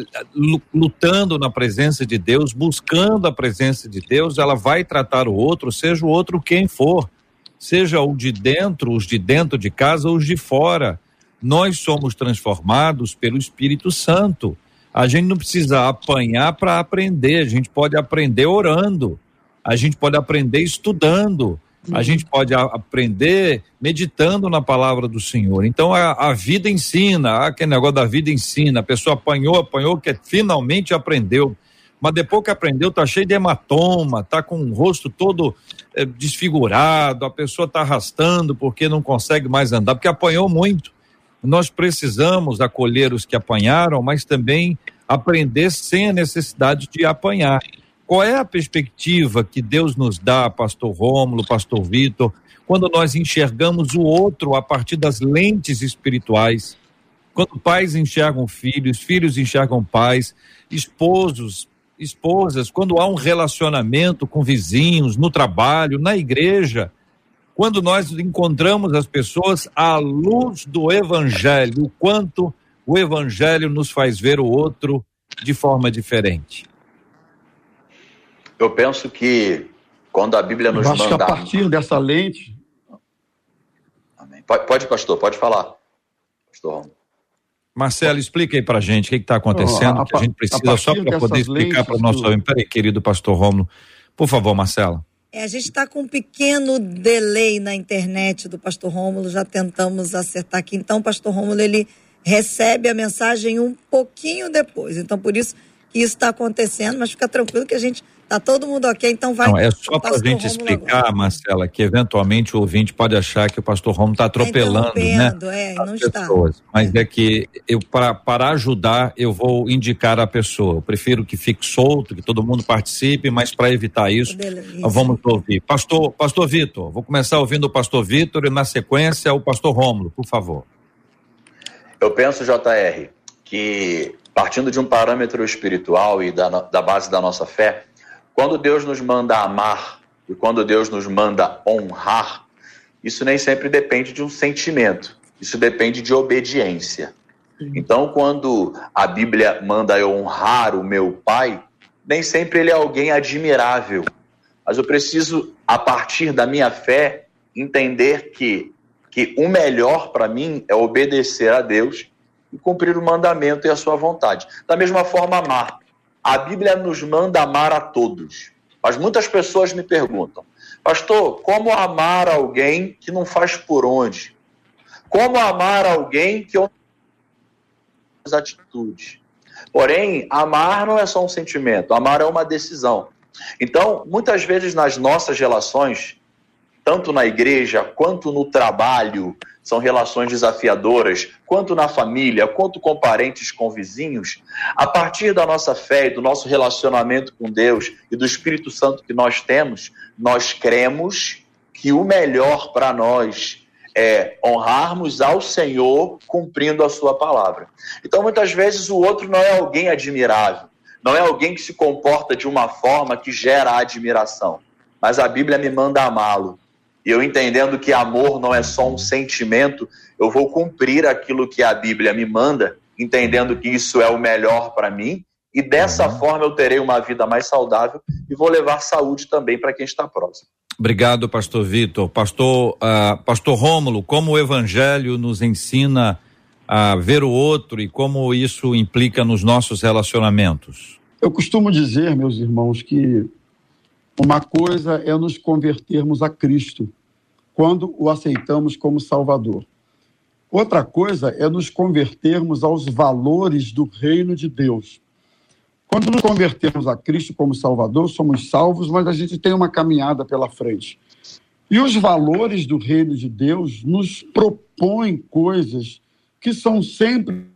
lutando na presença de Deus, buscando a presença de Deus, ela vai tratar o outro, seja o outro quem for, seja o de dentro, os de dentro de casa ou os de fora. Nós somos transformados pelo Espírito Santo. A gente não precisa apanhar para aprender, a gente pode aprender orando, a gente pode aprender estudando, a gente pode aprender meditando na palavra do Senhor. Então a, a vida ensina, aquele negócio da vida ensina. A pessoa apanhou, apanhou, que finalmente aprendeu. Mas depois que aprendeu, tá cheio de hematoma, tá com o rosto todo é, desfigurado, a pessoa tá arrastando porque não consegue mais andar, porque apanhou muito. Nós precisamos acolher os que apanharam, mas também aprender sem a necessidade de apanhar. Qual é a perspectiva que Deus nos dá, pastor Rômulo, pastor Vitor, quando nós enxergamos o outro a partir das lentes espirituais? Quando pais enxergam filhos, filhos enxergam pais, esposos, esposas, quando há um relacionamento com vizinhos, no trabalho, na igreja, quando nós encontramos as pessoas à luz do Evangelho, o quanto o Evangelho nos faz ver o outro de forma diferente. Eu penso que quando a Bíblia nos Eu acho manda... que a partir dessa lente... Amém. Pode, pode, pastor, pode falar. Pastor Marcelo, explica aí pra gente o que está acontecendo, a, que a gente precisa só para poder explicar para o nosso... Do... Peraí, querido pastor Romulo. Por favor, Marcela. É, a gente está com um pequeno delay na internet do pastor Rômulo, já tentamos acertar aqui. Então, o pastor Rômulo, ele recebe a mensagem um pouquinho depois. Então, por isso que isso está acontecendo, mas fica tranquilo que a gente Tá todo mundo ok, então vai. Não, é só para a gente explicar, agora. Marcela, que eventualmente o ouvinte pode achar que o pastor Romo está atropelando, tá né? É, não está. Pessoas. Mas é. é que eu para para ajudar eu vou indicar a pessoa. Eu prefiro que fique solto, que todo mundo participe, mas para evitar isso, Beleza. vamos ouvir. Pastor, Pastor Vitor, vou começar ouvindo o Pastor Vitor e na sequência o Pastor Rômulo, por favor. Eu penso, JR, que partindo de um parâmetro espiritual e da, da base da nossa fé, quando Deus nos manda amar e quando Deus nos manda honrar, isso nem sempre depende de um sentimento, isso depende de obediência. Então, quando a Bíblia manda eu honrar o meu pai, nem sempre ele é alguém admirável, mas eu preciso, a partir da minha fé, entender que, que o melhor para mim é obedecer a Deus e cumprir o mandamento e a sua vontade. Da mesma forma, amar. A Bíblia nos manda amar a todos. Mas muitas pessoas me perguntam, pastor, como amar alguém que não faz por onde? Como amar alguém que eu as atitudes? Porém, amar não é só um sentimento, amar é uma decisão. Então, muitas vezes nas nossas relações, tanto na igreja quanto no trabalho, são relações desafiadoras, quanto na família, quanto com parentes, com vizinhos, a partir da nossa fé e do nosso relacionamento com Deus e do Espírito Santo que nós temos, nós cremos que o melhor para nós é honrarmos ao Senhor cumprindo a sua palavra. Então, muitas vezes, o outro não é alguém admirável, não é alguém que se comporta de uma forma que gera admiração, mas a Bíblia me manda amá-lo e eu entendendo que amor não é só um sentimento, eu vou cumprir aquilo que a Bíblia me manda, entendendo que isso é o melhor para mim, e dessa uhum. forma eu terei uma vida mais saudável e vou levar saúde também para quem está próximo. Obrigado, pastor Vitor. Pastor, uh, pastor Rômulo, como o evangelho nos ensina a ver o outro e como isso implica nos nossos relacionamentos? Eu costumo dizer, meus irmãos, que uma coisa é nos convertermos a Cristo, quando o aceitamos como Salvador. Outra coisa é nos convertermos aos valores do reino de Deus. Quando nos convertemos a Cristo como Salvador, somos salvos, mas a gente tem uma caminhada pela frente. E os valores do reino de Deus nos propõem coisas que são sempre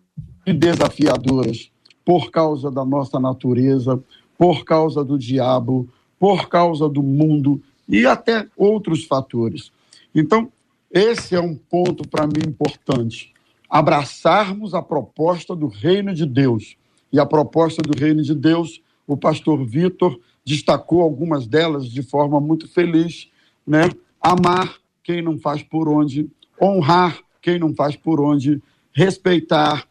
desafiadoras por causa da nossa natureza, por causa do diabo, por causa do mundo e até outros fatores. Então, esse é um ponto para mim importante. Abraçarmos a proposta do reino de Deus. E a proposta do reino de Deus, o pastor Vitor destacou algumas delas de forma muito feliz, né? Amar quem não faz por onde, honrar quem não faz por onde, respeitar,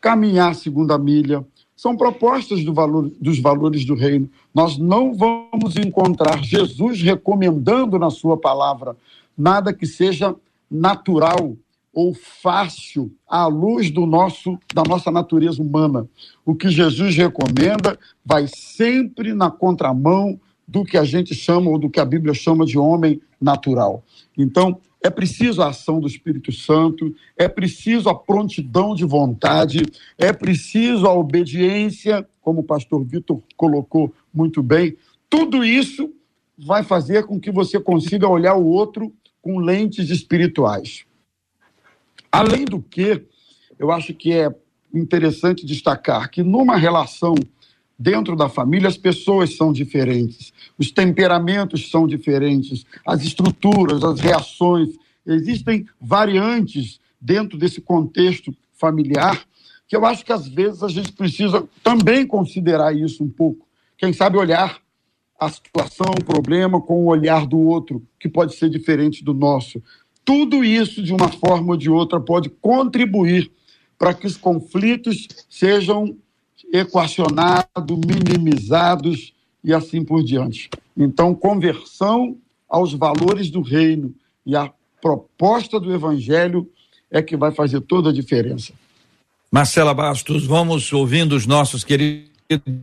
caminhar segundo a milha, são propostas do valor, dos valores do reino. Nós não vamos encontrar Jesus recomendando na sua palavra nada que seja natural ou fácil à luz do nosso da nossa natureza humana. O que Jesus recomenda vai sempre na contramão do que a gente chama ou do que a Bíblia chama de homem natural. Então, é preciso a ação do Espírito Santo, é preciso a prontidão de vontade, é preciso a obediência, como o pastor Vitor colocou muito bem. Tudo isso vai fazer com que você consiga olhar o outro com lentes espirituais. Além do que, eu acho que é interessante destacar que numa relação dentro da família as pessoas são diferentes, os temperamentos são diferentes, as estruturas, as reações, existem variantes dentro desse contexto familiar que eu acho que às vezes a gente precisa também considerar isso um pouco. Quem sabe olhar a situação, o problema com o olhar do outro, que pode ser diferente do nosso. Tudo isso, de uma forma ou de outra, pode contribuir para que os conflitos sejam equacionados, minimizados e assim por diante. Então, conversão aos valores do reino e a proposta do evangelho é que vai fazer toda a diferença. Marcela Bastos, vamos ouvindo os nossos queridos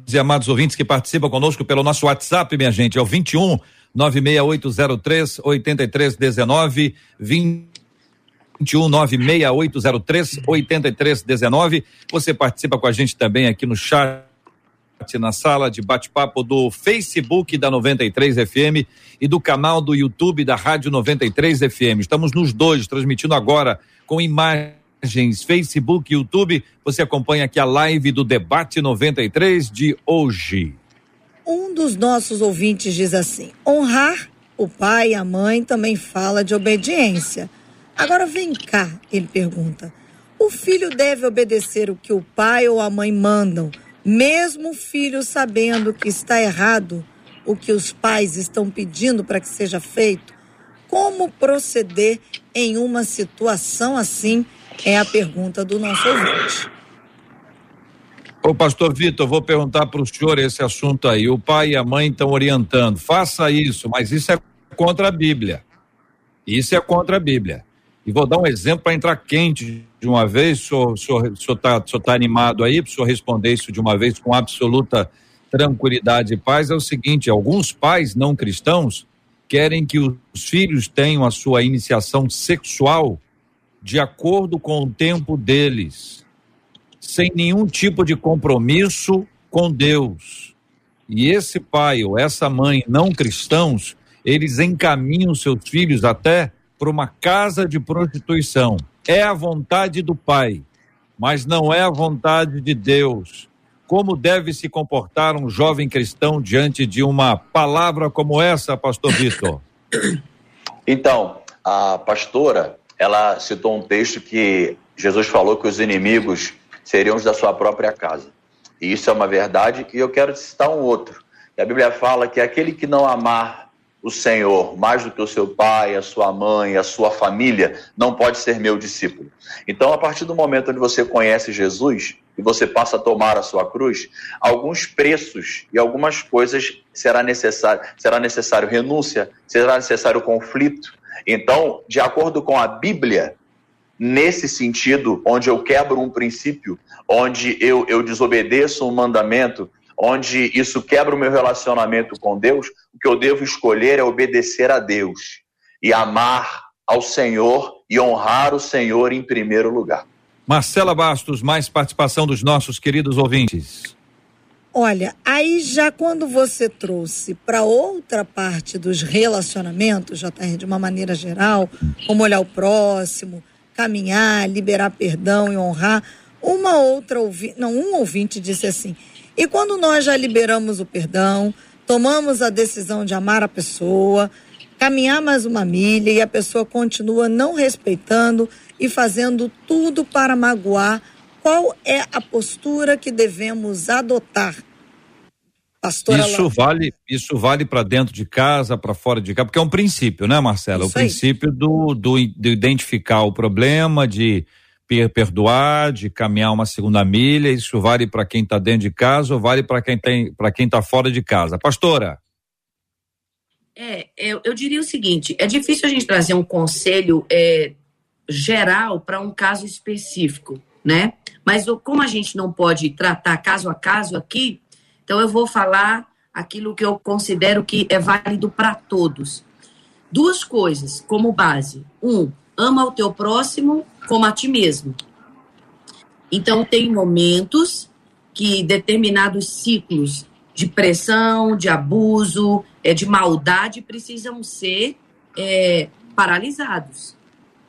e amados ouvintes que participam conosco pelo nosso WhatsApp, minha gente, é o 21 96803 8319 20 21 96803 8319. Você participa com a gente também aqui no chat, na sala de bate-papo do Facebook da 93 FM e do canal do YouTube da Rádio 93 FM. Estamos nos dois, transmitindo agora com imagens Facebook e YouTube. Você acompanha aqui a live do Debate 93 de hoje. Um dos nossos ouvintes diz assim: honrar o pai e a mãe também fala de obediência. Agora vem cá, ele pergunta. O filho deve obedecer o que o pai ou a mãe mandam, mesmo o filho sabendo que está errado o que os pais estão pedindo para que seja feito? Como proceder em uma situação assim? É a pergunta do nosso ouvinte. Ô, pastor Vitor, vou perguntar para o senhor esse assunto aí. O pai e a mãe estão orientando, faça isso, mas isso é contra a Bíblia. Isso é contra a Bíblia. E vou dar um exemplo para entrar quente de uma vez. O senhor está tá animado aí para o senhor responder isso de uma vez com absoluta tranquilidade e paz. É o seguinte: alguns pais não cristãos querem que os filhos tenham a sua iniciação sexual de acordo com o tempo deles, sem nenhum tipo de compromisso com Deus. E esse pai ou essa mãe não cristãos, eles encaminham seus filhos até para uma casa de prostituição. É a vontade do Pai, mas não é a vontade de Deus. Como deve se comportar um jovem cristão diante de uma palavra como essa, pastor Vitor? Então, a pastora, ela citou um texto que Jesus falou que os inimigos seriam os da sua própria casa. E isso é uma verdade, e eu quero citar um outro. A Bíblia fala que aquele que não amar o Senhor mais do que o seu pai, a sua mãe, a sua família, não pode ser meu discípulo. Então, a partir do momento onde você conhece Jesus e você passa a tomar a sua cruz, alguns preços e algumas coisas será necessário, será necessário renúncia, será necessário conflito. Então, de acordo com a Bíblia, nesse sentido, onde eu quebro um princípio, onde eu, eu desobedeço um mandamento, onde isso quebra o meu relacionamento com Deus, o que eu devo escolher é obedecer a Deus. e amar ao Senhor e honrar o Senhor em primeiro lugar. Marcela Bastos, mais participação dos nossos queridos ouvintes. Olha, aí já quando você trouxe para outra parte dos relacionamentos, já tá de uma maneira geral, como olhar o próximo, caminhar, liberar perdão e honrar, uma outra ouvinte, não, um ouvinte disse assim: "E quando nós já liberamos o perdão, tomamos a decisão de amar a pessoa, caminhar mais uma milha e a pessoa continua não respeitando e fazendo tudo para magoar, qual é a postura que devemos adotar? Pastora isso vale, isso vale para dentro de casa, para fora de casa, porque é um princípio, né, Marcela? Isso o princípio do, do, de identificar o problema, de perdoar, de caminhar uma segunda milha. Isso vale para quem está dentro de casa ou vale para quem tem, para quem está fora de casa? Pastora. É, eu, eu, diria o seguinte: é difícil a gente trazer um conselho é, geral para um caso específico, né? Mas como a gente não pode tratar caso a caso aqui, então eu vou falar aquilo que eu considero que é válido para todos. Duas coisas como base. Um, ama o teu próximo como a ti mesmo. Então tem momentos que determinados ciclos de pressão, de abuso, é, de maldade precisam ser é, paralisados.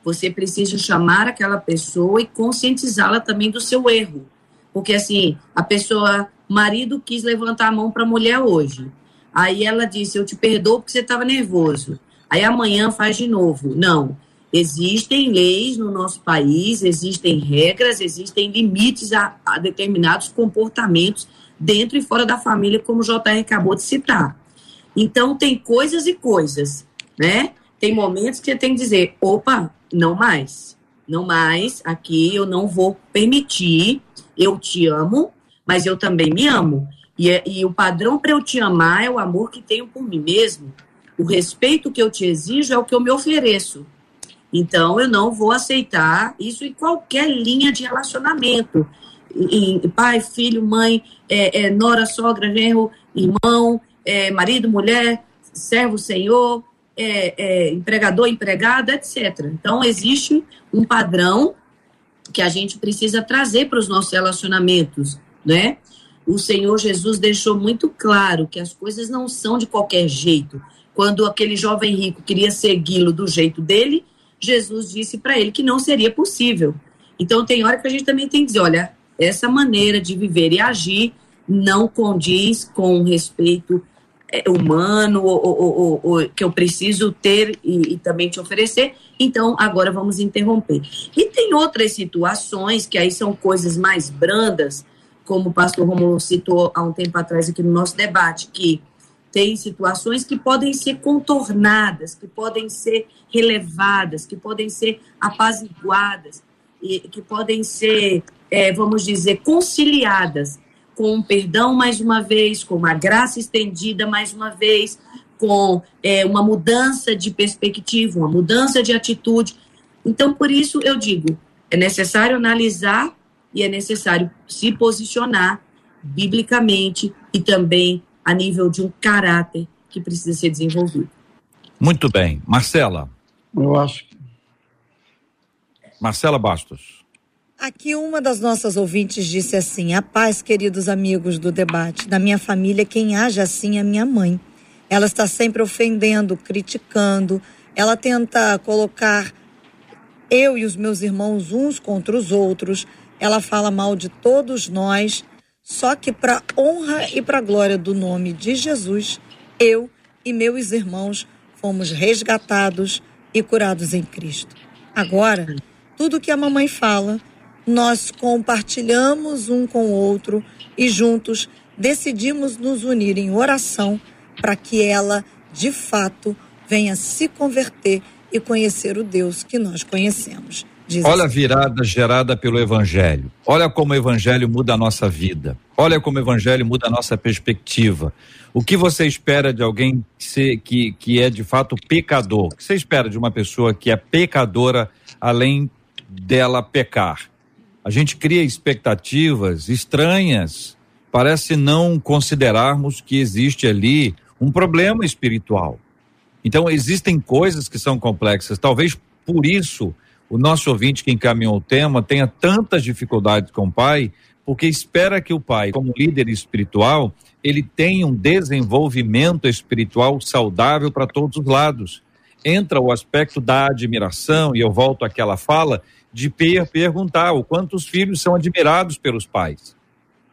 Você precisa chamar aquela pessoa e conscientizá-la também do seu erro. Porque, assim, a pessoa, marido quis levantar a mão para a mulher hoje. Aí ela disse: Eu te perdoo porque você estava nervoso. Aí amanhã faz de novo. Não. Existem leis no nosso país, existem regras, existem limites a, a determinados comportamentos dentro e fora da família, como o JR acabou de citar. Então, tem coisas e coisas, né? Tem momentos que você tem que dizer: opa, não mais. Não mais, aqui eu não vou permitir. Eu te amo, mas eu também me amo. E, e o padrão para eu te amar é o amor que tenho por mim mesmo. O respeito que eu te exijo é o que eu me ofereço. Então, eu não vou aceitar isso em qualquer linha de relacionamento. Em, em pai, filho, mãe, é, é, nora, sogra, genro, irmão, é, marido, mulher, servo, senhor, é, é, empregador, empregada, etc. Então, existe um padrão que a gente precisa trazer para os nossos relacionamentos, né? O Senhor Jesus deixou muito claro que as coisas não são de qualquer jeito. Quando aquele jovem rico queria segui-lo do jeito dele, Jesus disse para ele que não seria possível. Então, tem hora que a gente também tem que dizer: olha, essa maneira de viver e agir não condiz com respeito é, humano ou, ou, ou, que eu preciso ter e, e, também te oferecer, então agora vamos interromper. E tem outras situações que aí são coisas mais brandas, como o pastor Romulo citou há um tempo atrás aqui no nosso debate, que tem situações que podem ser contornadas, que podem ser relevadas, que podem ser apaziguadas, e que podem ser, é, vamos dizer, conciliadas com perdão mais uma vez, com uma graça estendida mais uma vez, com é, uma mudança de perspectiva, uma mudança de atitude. Então, por isso eu digo, é necessário analisar e é necessário se posicionar biblicamente e também a nível de um caráter que precisa ser desenvolvido. Muito bem. Marcela. Eu acho. Marcela Bastos. Aqui uma das nossas ouvintes disse assim: A paz, queridos amigos do debate. Da minha família, quem age assim é minha mãe. Ela está sempre ofendendo, criticando. Ela tenta colocar eu e os meus irmãos uns contra os outros. Ela fala mal de todos nós. Só que para honra e para glória do nome de Jesus, eu e meus irmãos fomos resgatados e curados em Cristo. Agora, tudo que a mamãe fala nós compartilhamos um com o outro e juntos decidimos nos unir em oração para que ela, de fato, venha se converter e conhecer o Deus que nós conhecemos. Olha a virada gerada pelo Evangelho. Olha como o Evangelho muda a nossa vida. Olha como o Evangelho muda a nossa perspectiva. O que você espera de alguém que, que, que é de fato pecador? O que você espera de uma pessoa que é pecadora além dela pecar? a gente cria expectativas estranhas, parece não considerarmos que existe ali um problema espiritual. Então, existem coisas que são complexas. Talvez por isso o nosso ouvinte que encaminhou o tema tenha tantas dificuldades com o pai, porque espera que o pai, como líder espiritual, ele tenha um desenvolvimento espiritual saudável para todos os lados. Entra o aspecto da admiração, e eu volto àquela fala, de perguntar o quanto os filhos são admirados pelos pais.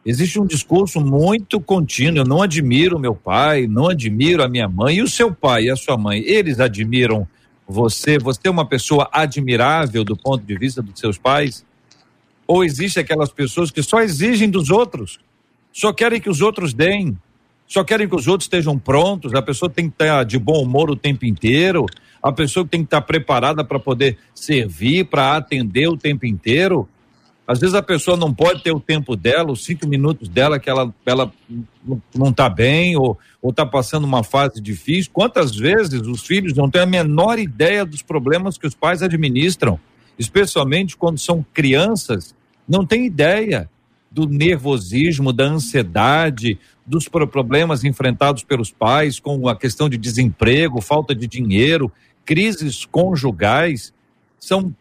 Existe um discurso muito contínuo. Eu não admiro meu pai, não admiro a minha mãe. E o seu pai e a sua mãe, eles admiram você? Você é uma pessoa admirável do ponto de vista dos seus pais? Ou existe aquelas pessoas que só exigem dos outros, só querem que os outros deem, só querem que os outros estejam prontos? A pessoa tem que estar de bom humor o tempo inteiro, a pessoa tem que estar preparada para poder servir, para atender o tempo inteiro. Às vezes a pessoa não pode ter o tempo dela, os cinco minutos dela, que ela, ela não está bem ou está passando uma fase difícil. Quantas vezes os filhos não têm a menor ideia dos problemas que os pais administram, especialmente quando são crianças, não tem ideia do nervosismo, da ansiedade, dos problemas enfrentados pelos pais com a questão de desemprego, falta de dinheiro, crises conjugais. São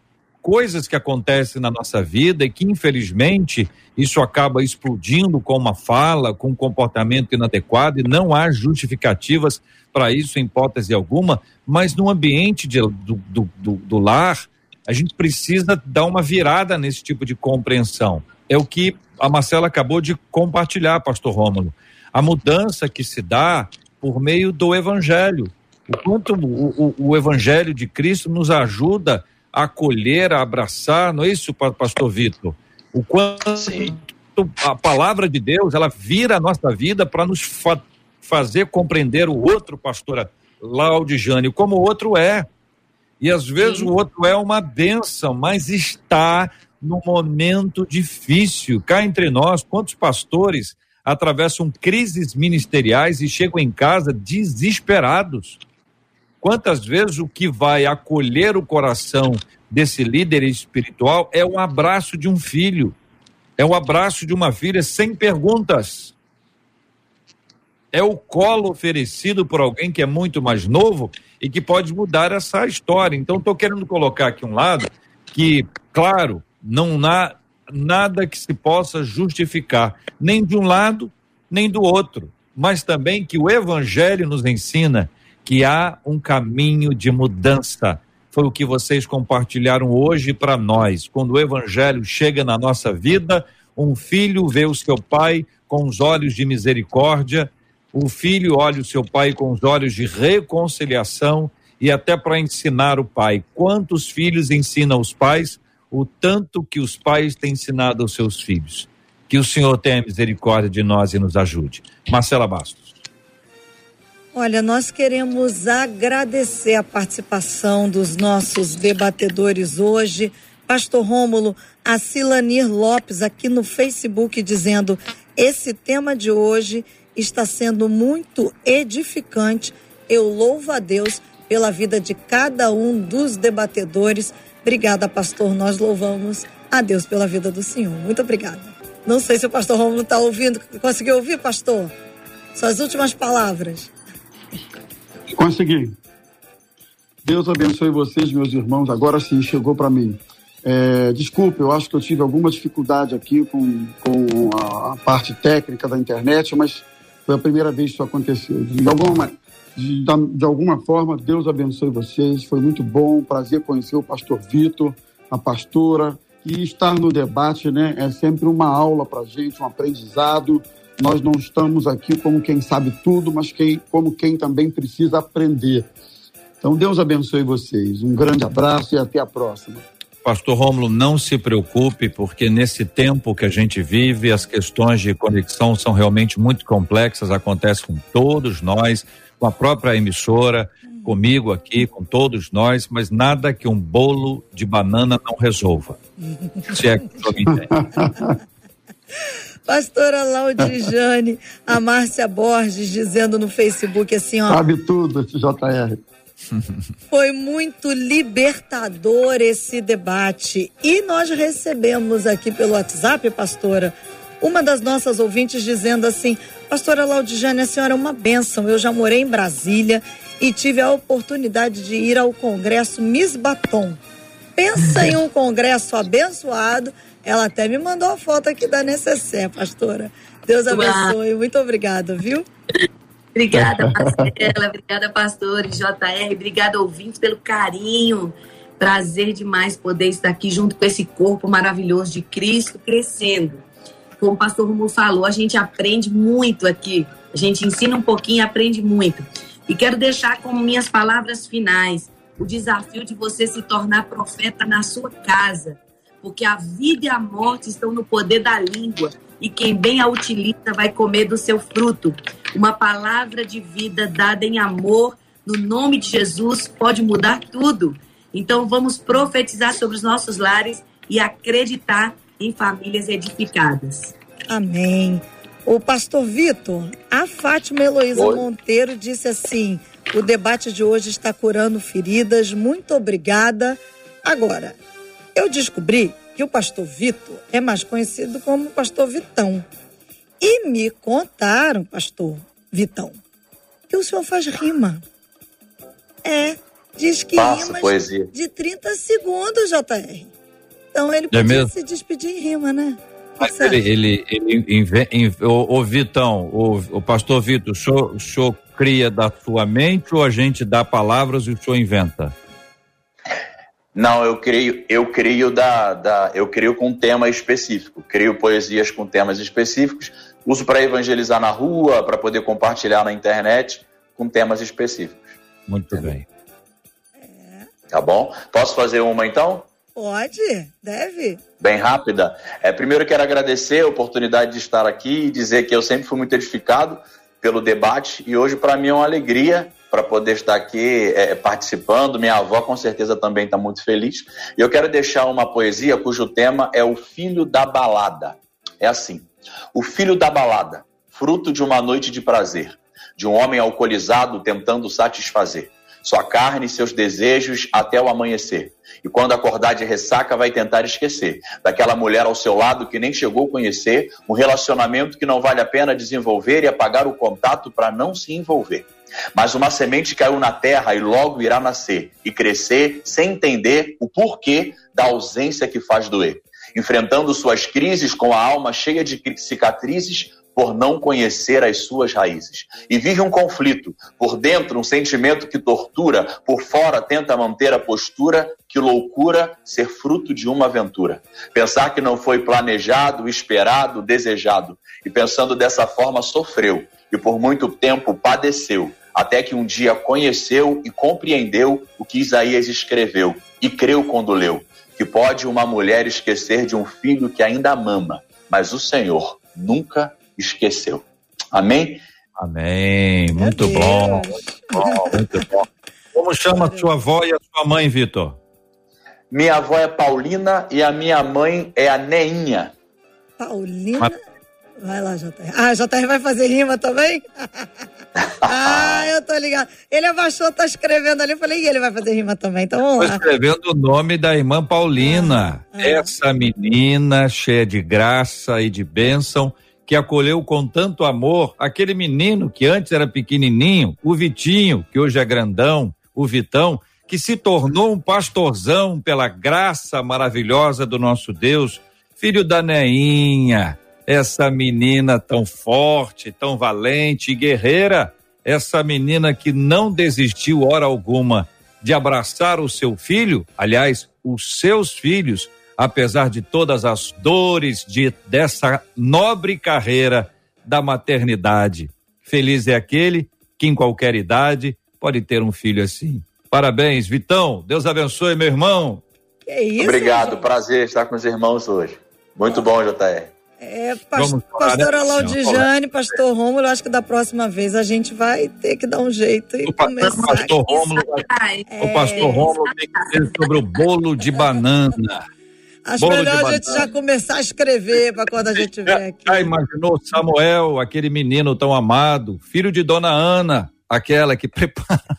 coisas que acontecem na nossa vida e que, infelizmente, isso acaba explodindo com uma fala, com um comportamento inadequado e não há justificativas para isso, em hipótese alguma, mas no ambiente de, do, do, do, do lar, a gente precisa dar uma virada nesse tipo de compreensão. É o que a Marcela acabou de compartilhar, Pastor Rômulo. A mudança que se dá por meio do Evangelho. O quanto o, o, o Evangelho de Cristo nos ajuda acolher, a abraçar, não é isso, pastor Vitor? O quanto Sim. a palavra de Deus, ela vira a nossa vida para nos fa fazer compreender o outro, pastora Laudijane, como o outro é. E às vezes Sim. o outro é uma benção, mas está num momento difícil. Cá entre nós, quantos pastores atravessam crises ministeriais e chegam em casa desesperados? Quantas vezes o que vai acolher o coração desse líder espiritual é o abraço de um filho, é o abraço de uma filha sem perguntas. É o colo oferecido por alguém que é muito mais novo e que pode mudar essa história. Então, estou querendo colocar aqui um lado que, claro, não há nada que se possa justificar, nem de um lado, nem do outro, mas também que o Evangelho nos ensina que há um caminho de mudança. Foi o que vocês compartilharam hoje para nós. Quando o evangelho chega na nossa vida, um filho vê o seu pai com os olhos de misericórdia, o filho olha o seu pai com os olhos de reconciliação e até para ensinar o pai. Quantos filhos ensinam os pais? O tanto que os pais têm ensinado aos seus filhos. Que o Senhor tenha misericórdia de nós e nos ajude. Marcela Bastos. Olha, nós queremos agradecer a participação dos nossos debatedores hoje. Pastor Rômulo, a Silanir Lopes aqui no Facebook dizendo: esse tema de hoje está sendo muito edificante. Eu louvo a Deus pela vida de cada um dos debatedores. Obrigada, pastor. Nós louvamos a Deus pela vida do Senhor. Muito obrigada. Não sei se o pastor Rômulo está ouvindo. Conseguiu ouvir, pastor? Suas últimas palavras. Consegui. Deus abençoe vocês, meus irmãos. Agora sim, chegou para mim. É, desculpe, eu acho que eu tive alguma dificuldade aqui com, com a, a, parte técnica da internet, mas foi a primeira vez que isso aconteceu. De alguma, de, de alguma forma, Deus abençoe vocês. Foi muito bom, prazer conhecer o pastor Vitor, a pastora. E estar no debate né, é sempre uma aula para gente, um aprendizado. Nós não estamos aqui como quem sabe tudo, mas quem, como quem também precisa aprender. Então, Deus abençoe vocês. Um grande abraço e até a próxima. Pastor Rômulo, não se preocupe, porque nesse tempo que a gente vive, as questões de conexão são realmente muito complexas, acontece com todos nós, com a própria emissora, comigo aqui, com todos nós, mas nada que um bolo de banana não resolva. Se é que me entende. Pastora Laudijane, a Márcia Borges dizendo no Facebook assim, ó. Sabe tudo, JR. Foi muito libertador esse debate. E nós recebemos aqui pelo WhatsApp, pastora, uma das nossas ouvintes dizendo assim: Pastora Laudijane, a senhora é uma bênção. Eu já morei em Brasília e tive a oportunidade de ir ao Congresso Miss Batom. Pensa em um congresso abençoado. Ela até me mandou a foto aqui da necessaire, pastora. Deus abençoe. Muito obrigada, viu? Obrigada, Marcela. obrigada, pastor JR. Obrigada, ouvintes, pelo carinho. Prazer demais poder estar aqui junto com esse corpo maravilhoso de Cristo crescendo. Como o pastor Romulo falou, a gente aprende muito aqui. A gente ensina um pouquinho e aprende muito. E quero deixar como minhas palavras finais o desafio de você se tornar profeta na sua casa, porque a vida e a morte estão no poder da língua e quem bem a utiliza vai comer do seu fruto. Uma palavra de vida dada em amor, no nome de Jesus, pode mudar tudo. Então vamos profetizar sobre os nossos lares e acreditar em famílias edificadas. Amém. O pastor Vitor, a Fátima Heloísa Oi. Monteiro disse assim: o debate de hoje está curando feridas. Muito obrigada. Agora, eu descobri que o pastor Vitor é mais conhecido como pastor Vitão. E me contaram, pastor Vitão, que o senhor faz rima. É, diz que rima poesia. de 30 segundos, JR. Então ele é podia é se despedir em rima, né? Mas ele, ele, ele, ele o, o, Vitão, o, o pastor Vitor, o senhor, o senhor cria da sua mente ou a gente dá palavras e o senhor inventa? Não, eu crio, eu crio da, da, eu crio com tema específico, crio poesias com temas específicos, uso para evangelizar na rua, para poder compartilhar na internet com temas específicos. Muito bem. Tá bom? Posso fazer uma então? Pode, deve. Bem rápida. É, primeiro quero agradecer a oportunidade de estar aqui e dizer que eu sempre fui muito edificado pelo debate e hoje para mim é uma alegria para poder estar aqui é, participando. Minha avó com certeza também está muito feliz. E eu quero deixar uma poesia cujo tema é o filho da balada. É assim: o filho da balada, fruto de uma noite de prazer, de um homem alcoolizado tentando satisfazer sua carne e seus desejos até o amanhecer. E quando acordar de ressaca, vai tentar esquecer daquela mulher ao seu lado que nem chegou a conhecer, um relacionamento que não vale a pena desenvolver e apagar o contato para não se envolver. Mas uma semente caiu na terra e logo irá nascer e crescer sem entender o porquê da ausência que faz doer. Enfrentando suas crises com a alma cheia de cicatrizes, por não conhecer as suas raízes. E vive um conflito. Por dentro, um sentimento que tortura, por fora, tenta manter a postura. Que loucura ser fruto de uma aventura. Pensar que não foi planejado, esperado, desejado. E pensando dessa forma, sofreu. E por muito tempo padeceu. Até que um dia conheceu e compreendeu o que Isaías escreveu. E creu quando leu. Que pode uma mulher esquecer de um filho que ainda mama, mas o Senhor nunca esqueceu. Amém? Amém. Muito bom, muito bom, muito bom. Como chama a sua avó e a sua mãe, Vitor? Minha avó é Paulina e a minha mãe é a Neinha. Paulina? Vai lá, JR. Ah, JR vai fazer rima também? ah, eu tô ligado. Ele abaixou, tá escrevendo ali. Eu falei, e ele vai fazer rima também, então vamos lá. Tô escrevendo o nome da irmã Paulina. Ah, ah. Essa menina cheia de graça e de bênção que acolheu com tanto amor aquele menino que antes era pequenininho, o Vitinho, que hoje é grandão, o Vitão, que se tornou um pastorzão pela graça maravilhosa do nosso Deus, filho da Neinha, essa menina tão forte, tão valente e guerreira, essa menina que não desistiu hora alguma de abraçar o seu filho, aliás, os seus filhos, apesar de todas as dores de dessa nobre carreira da maternidade. Feliz é aquele que em qualquer idade pode ter um filho assim. Parabéns, Vitão. Deus abençoe, meu irmão. Que isso, Obrigado, gente? prazer estar com os irmãos hoje. Muito bom, JR. É, past né, pastora Laudijane, pastor Rômulo, acho que da próxima vez a gente vai ter que dar um jeito e o começar. Pastor Rômulo, é... O pastor Rômulo tem que dizer sobre o bolo de banana. Acho Bolo melhor a gente já começar a escrever para quando a gente vier aqui. Já imaginou Samuel, aquele menino tão amado, filho de Dona Ana, aquela que prepara.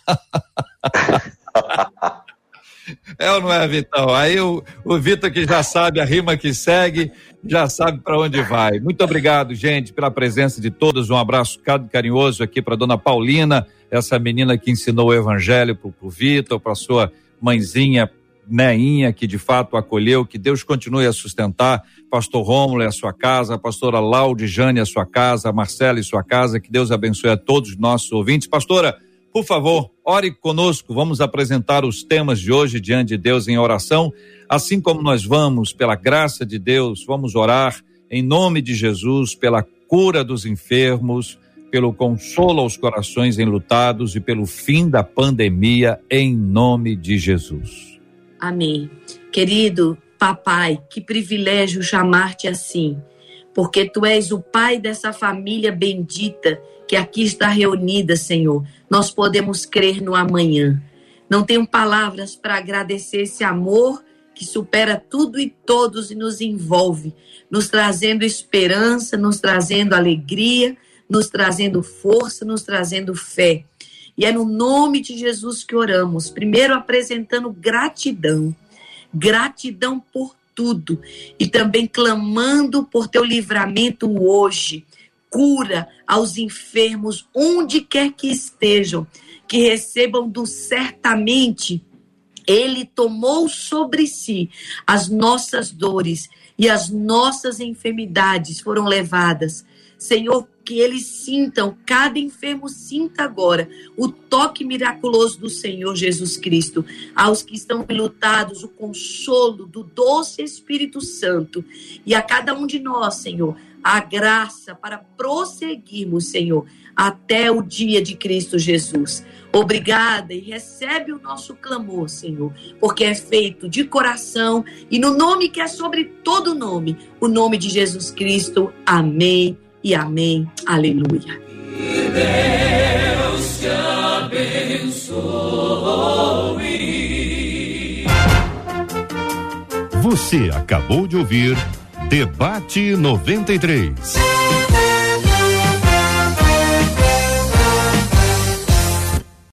É ou não é, Vitão? Aí o, o Vitor que já sabe a rima que segue, já sabe para onde vai. Muito obrigado, gente, pela presença de todos. Um abraço carinhoso aqui para dona Paulina, essa menina que ensinou o evangelho para o Vitor, para sua mãezinha Neinha, que de fato acolheu, que Deus continue a sustentar, pastor Rômulo e a sua casa, a pastora Laude Jane a sua casa, a Marcela e sua casa, que Deus abençoe a todos os nossos ouvintes. Pastora, por favor, ore conosco, vamos apresentar os temas de hoje diante de Deus em oração, assim como nós vamos, pela graça de Deus, vamos orar em nome de Jesus pela cura dos enfermos, pelo consolo aos corações enlutados e pelo fim da pandemia em nome de Jesus. Amém. Querido papai, que privilégio chamar-te assim, porque tu és o pai dessa família bendita que aqui está reunida, Senhor nós podemos crer no amanhã. Não tenho palavras para agradecer esse amor que supera tudo e todos e nos envolve, nos trazendo esperança, nos trazendo alegria, nos trazendo força, nos trazendo fé. E é no nome de Jesus que oramos, primeiro apresentando gratidão, gratidão por tudo. E também clamando por teu livramento hoje. Cura aos enfermos, onde quer que estejam, que recebam do certamente. Ele tomou sobre si as nossas dores e as nossas enfermidades foram levadas. Senhor, que eles sintam, cada enfermo sinta agora o toque miraculoso do Senhor Jesus Cristo. Aos que estão lutados, o consolo do doce Espírito Santo. E a cada um de nós, Senhor, a graça para prosseguirmos, Senhor, até o dia de Cristo Jesus. Obrigada e recebe o nosso clamor, Senhor, porque é feito de coração e no nome que é sobre todo nome, o nome de Jesus Cristo. Amém e amém. Aleluia. Deus te abençoe. Você acabou de ouvir Debate 93.